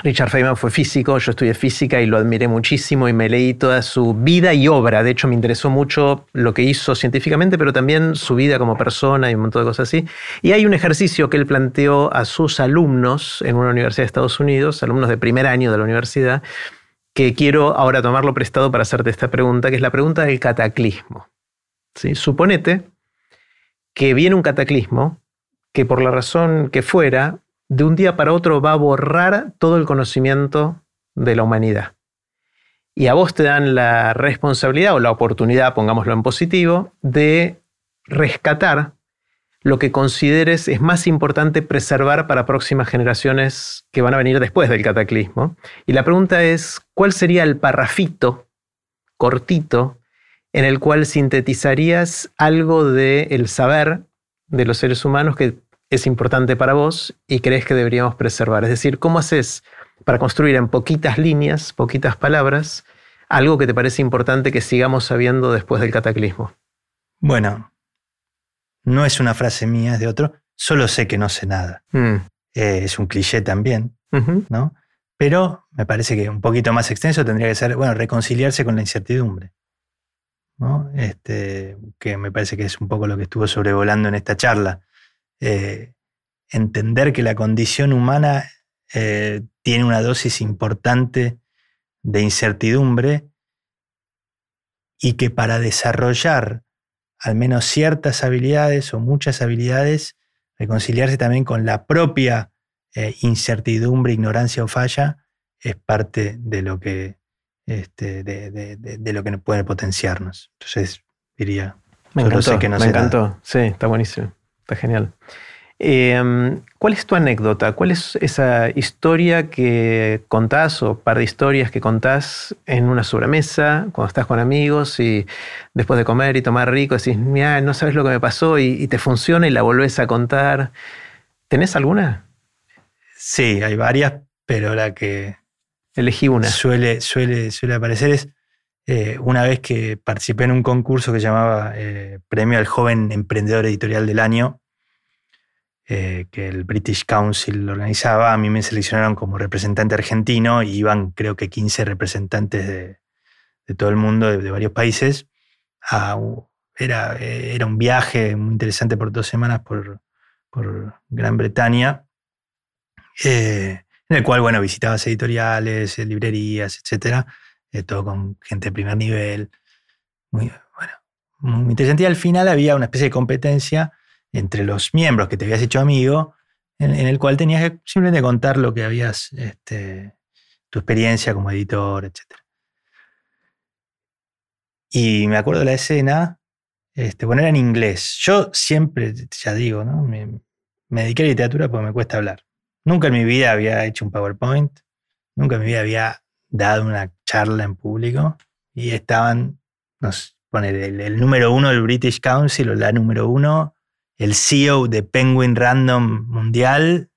Richard Feynman fue físico, yo estudié física y lo admiré muchísimo y me leí toda su vida y obra. De hecho, me interesó mucho lo que hizo científicamente, pero también su vida como persona y un montón de cosas así. Y hay un ejercicio que él planteó a sus alumnos en una universidad de Estados Unidos, alumnos de primer año de la universidad, que quiero ahora tomarlo prestado para hacerte esta pregunta, que es la pregunta del cataclismo. ¿Sí? Suponete que viene un cataclismo que por la razón que fuera de un día para otro va a borrar todo el conocimiento de la humanidad. Y a vos te dan la responsabilidad o la oportunidad, pongámoslo en positivo, de rescatar lo que consideres es más importante preservar para próximas generaciones que van a venir después del cataclismo. Y la pregunta es, ¿cuál sería el parrafito cortito en el cual sintetizarías algo del saber de los seres humanos que es importante para vos y crees que deberíamos preservar? Es decir, ¿cómo haces para construir en poquitas líneas, poquitas palabras, algo que te parece importante que sigamos sabiendo después del cataclismo? Bueno, no es una frase mía, es de otro. Solo sé que no sé nada. Mm. Eh, es un cliché también, ¿no? Pero me parece que un poquito más extenso tendría que ser, bueno, reconciliarse con la incertidumbre. ¿no? Este, que me parece que es un poco lo que estuvo sobrevolando en esta charla. Eh, entender que la condición humana eh, tiene una dosis importante de incertidumbre y que para desarrollar al menos ciertas habilidades o muchas habilidades, reconciliarse también con la propia eh, incertidumbre, ignorancia o falla, es parte de lo que, este, de, lo que puede potenciarnos. Entonces, diría, me encantó, que no me encantó. Sí, está buenísimo, está genial. Em, ¿Cuál es tu anécdota? ¿Cuál es esa historia que contás o par de historias que contás en una sobremesa cuando estás con amigos y después de comer y tomar rico decís, mira, no sabes lo que me pasó y, te funciona y la volvés a contar? ¿Tenés alguna? Sí, hay varias, pero la que elegí una. Suele, suele, suele aparecer es eh, una vez que participé en un concurso que llamaba eh, Premio al Joven Emprendedor Editorial del Año eh, que el British Council organizaba, a mí me seleccionaron como representante argentino y iban creo que 15 representantes de, todo el mundo, de, varios países. era, era un viaje muy interesante por dos semanas por, Gran Bretaña, en el cual, bueno, visitabas editoriales, librerías, etcétera, todo con gente de primer nivel. Muy, bueno, muy interesante. Y al final había una especie de competencia entre los miembros que te habías hecho amigo, en, el cual tenías que simplemente contar lo que habías, este, tu experiencia como editor, etc. Y me acuerdo de la escena, este, bueno, era en inglés. Yo siempre, ya digo, ¿no? me, dediqué a literatura porque me cuesta hablar. Nunca en mi vida había hecho un PowerPoint, nunca en mi vida había dado una charla en público y estaban, nos poner el, el, número uno del British Council o la número uno el CEO de Penguin Random Mundial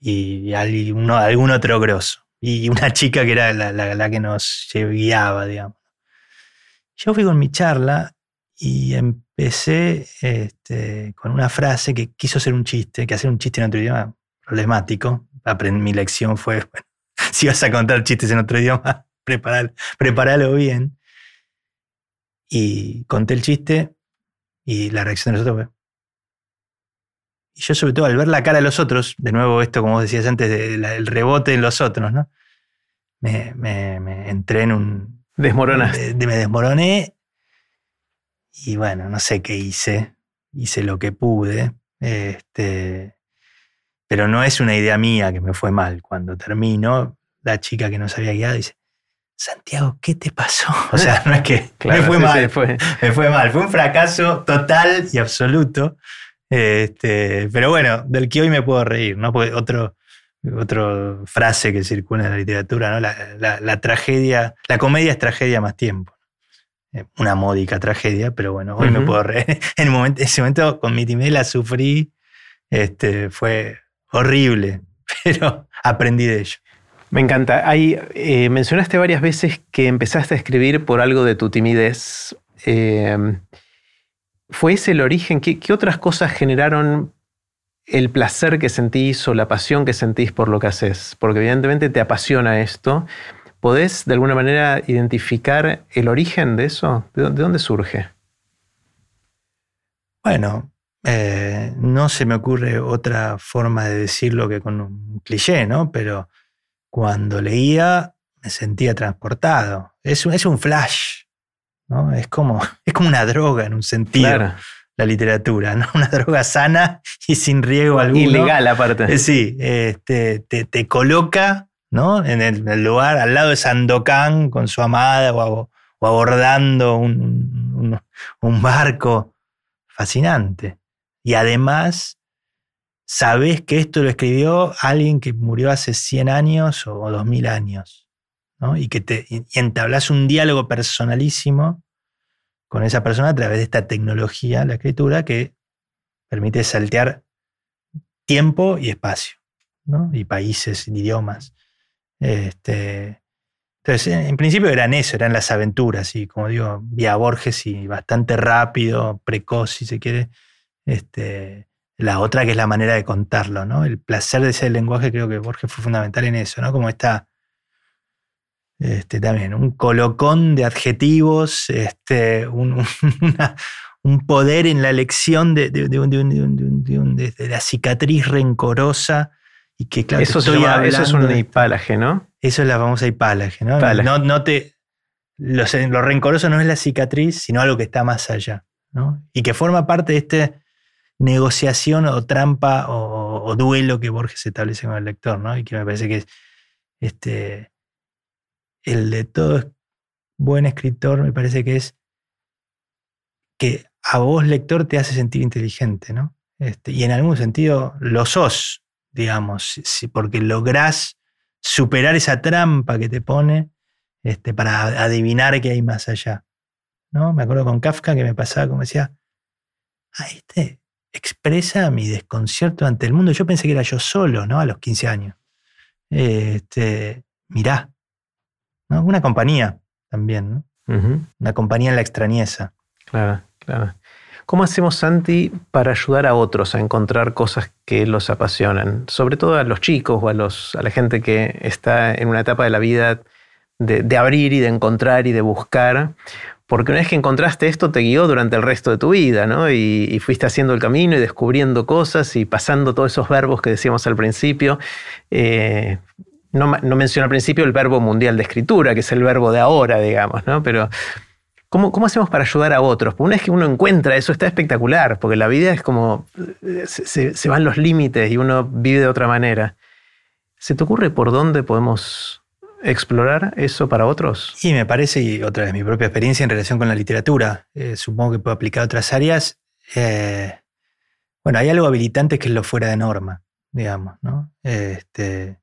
y, algún otro grosso. Y una chica que era la, que nos guiaba, digamos. Yo fui con mi charla y empecé este, con una frase que quiso ser un chiste, que hacer un chiste en otro idioma problemático. mi lección fue, bueno, si vas a contar chistes en otro idioma, prepáralo bien. Y conté el chiste y la reacción de nosotros fue, y yo sobre todo al ver la cara de los otros, de nuevo esto como decías antes, del rebote en los otros, ¿no? Me, entré en un... Desmoronaste. me desmoroné y bueno, no sé qué hice, hice lo que pude, este, pero no es una idea mía que me fue mal. Cuando termino, la chica que nos había guiado dice, Santiago, ¿qué te pasó? O sea, no es que me fue mal, fue. me fue mal, fue un fracaso total y absoluto. Este, pero bueno, del que hoy me puedo reír, ¿no? Porque otro, otra frase que circula en la literatura, ¿no? La, tragedia, la comedia es tragedia más tiempo. Eh, una módica tragedia, pero bueno, hoy me puedo reír. En, momento, ese momento con mi timidez la sufrí, este, fue horrible, pero aprendí de ello. Me encanta. Ahí eh, mencionaste varias veces que empezaste a escribir por algo de tu timidez. Eh, ¿Fue ese el origen? ¿Qué, otras cosas generaron el placer que sentís o la pasión que sentís por lo que haces? Porque evidentemente te apasiona esto. ¿Podés de alguna manera identificar el origen de eso? ¿De dónde, surge? Bueno, eh, no se me ocurre otra forma de decirlo que con un cliché, ¿no? Pero cuando leía me sentía transportado. Es es un flash, es, como, es como una droga en un sentido. La literatura, ¿no? Una droga sana y sin riesgo alguno. Ilegal, aparte. Eh, sí, este, te, coloca ¿no? En el, lugar al lado de Sandokan con su amada o, abordando un, barco. Fascinante. Y además, sabes que esto lo escribió alguien que murió hace 100 años o 2000 años. Y que te y entablas un diálogo personalísimo con esa persona a través de esta tecnología, la escritura, que permite saltear tiempo y espacio, ¿no? y países, idiomas. Este, entonces, en principio eran eso, eran las aventuras, y como digo, vía Borges y bastante rápido, precoz, si se quiere. Este, la otra que es la manera de contarlo, ¿no? El placer de ese lenguaje, creo que Borges fue fundamental en eso, ¿no? Como está este, también un colocón de adjetivos, este, un, poder en la elección de, de, la cicatriz rencorosa y que claro, eso, eso es un hipálaje, ¿no? Eso es la famosa hipálaje, ¿no? No, no te, lo, lo, rencoroso no es la cicatriz, sino algo que está más allá, ¿no? Y que forma parte de esta negociación o trampa o, duelo que Borges establece con el lector, ¿no? Y que me parece que es este, el de todo buen escritor, me parece que es que a vos, lector, te hace sentir inteligente, ¿no? Este, y en algún sentido lo sos, digamos, si, porque lográs superar esa trampa que te pone este, para adivinar qué hay más allá. ¿no? Me acuerdo con Kafka que me pasaba como decía, ah, este expresa mi desconcierto ante el mundo. Yo pensé que era yo solo, ¿no? A los 15 años. Este, mirá, ¿no? Una compañía también, ¿no? Una compañía en la extrañeza. Claro, claro. ¿Cómo hacemos, Santi, para ayudar a otros a encontrar cosas que los apasionan? Sobre todo a los chicos o a, los, a la gente que está en una etapa de la vida de, abrir y de encontrar y de buscar. Porque una vez que encontraste esto, te guió durante el resto de tu vida, ¿no? Y, fuiste haciendo el camino y descubriendo cosas y pasando todos esos verbos que decíamos al principio. Eh, no, no menciono al principio el verbo mundial de escritura, que es el verbo de ahora, digamos, ¿no? Pero ¿Cómo, hacemos para ayudar a otros? una vez que uno encuentra eso, está espectacular, porque la vida es como, se, van los límites y uno vive de otra manera. ¿Se te ocurre por dónde podemos explorar eso para otros? Y me parece, y otra vez mi propia experiencia en relación con la literatura, eh, supongo que puedo aplicar a otras áreas. Eh, bueno, hay algo habilitante que es lo fuera de norma, digamos, ¿no? Este,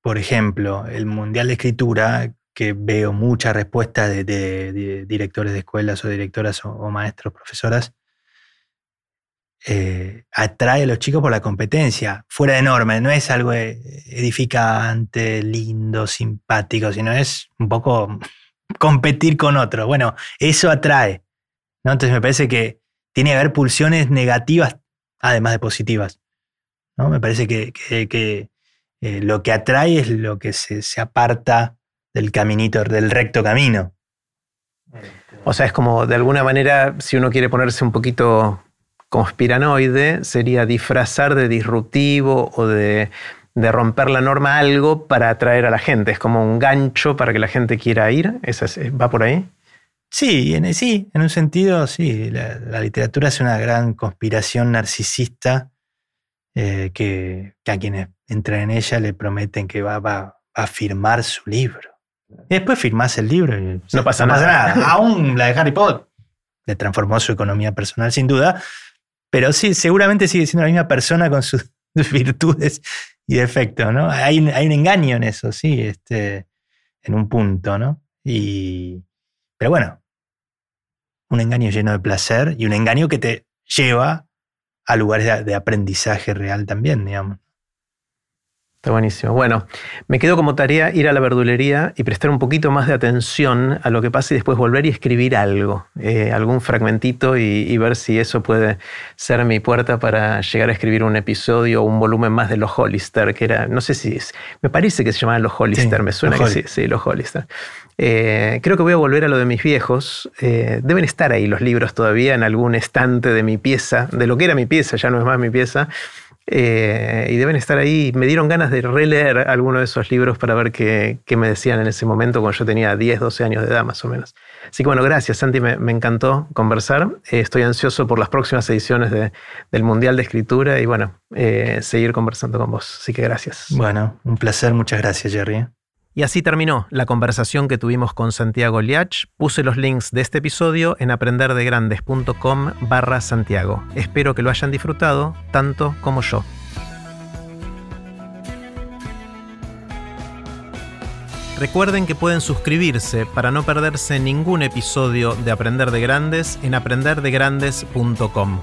por ejemplo, el Mundial de Escritura, que veo mucha respuesta de, directores de escuelas o directoras o, maestros, profesoras, eh, atrae a los chicos por la competencia, fuera de norma, no es algo edificante, lindo, simpático, sino es un poco competir con otro. Bueno, eso atrae. ¿no? Entonces me parece que tiene que haber pulsiones negativas, además de positivas. ¿no? Me parece que, eh, lo que atrae es lo que se, se aparta del caminito, del recto camino. O sea, es como de alguna manera, si uno quiere ponerse un poquito conspiranoide, sería disfrazar de disruptivo o de, romper la norma algo para atraer a la gente. Es como un gancho para que la gente quiera ir. ¿Va por ahí? Sí, en, sí, en un sentido, sí. La, literatura es una gran conspiración narcisista eh, que, a quienes entran en ella le prometen que va a firmar su libro. Y después firmás el libro y no pasa nada. Aún la de Harry Potter le transformó su economía personal, sin duda. Pero sí, seguramente sigue siendo la misma persona con sus virtudes y defectos, ¿no? Hay, hay un engaño en eso, sí, este, en un punto, ¿no? Y, pero bueno, un engaño lleno de placer y un engaño que te lleva a lugares de aprendizaje real también, digamos. Está buenísimo. Bueno, me quedo como tarea ir a la verdulería y prestar un poquito más de atención a lo que pasa y después volver y escribir algo, eh, algún fragmentito y, ver si eso puede ser mi puerta para llegar a escribir un episodio o un volumen más de los Hollister, que era, no sé si es, me parece que se llamaban los Hollister, me suena que sí, sí, los Hollister. Eh, creo que voy a volver a lo de mis viejos. Eh, deben estar ahí los libros todavía en algún estante de mi pieza, de lo que era mi pieza, ya no es más mi pieza. Eh, y deben estar ahí. Me dieron ganas de releer alguno de esos libros para ver qué, me decían en ese momento, cuando yo tenía 10, 12 años de edad más o menos. Así que bueno, gracias Santi, me, encantó conversar. Eh, estoy ansioso por las próximas ediciones del Mundial de Escritura y bueno, eh, seguir conversando con vos. Así que gracias. Bueno, un placer, muchas gracias Jerry. Y así terminó la conversación que tuvimos con Santiago Liach. Puse los links de este episodio en aprenderdegrandes.com barra Santiago. Espero que lo hayan disfrutado tanto como yo. Recuerden que pueden suscribirse para no perderse ningún episodio de Aprender de Grandes en aprenderdegrandes.com.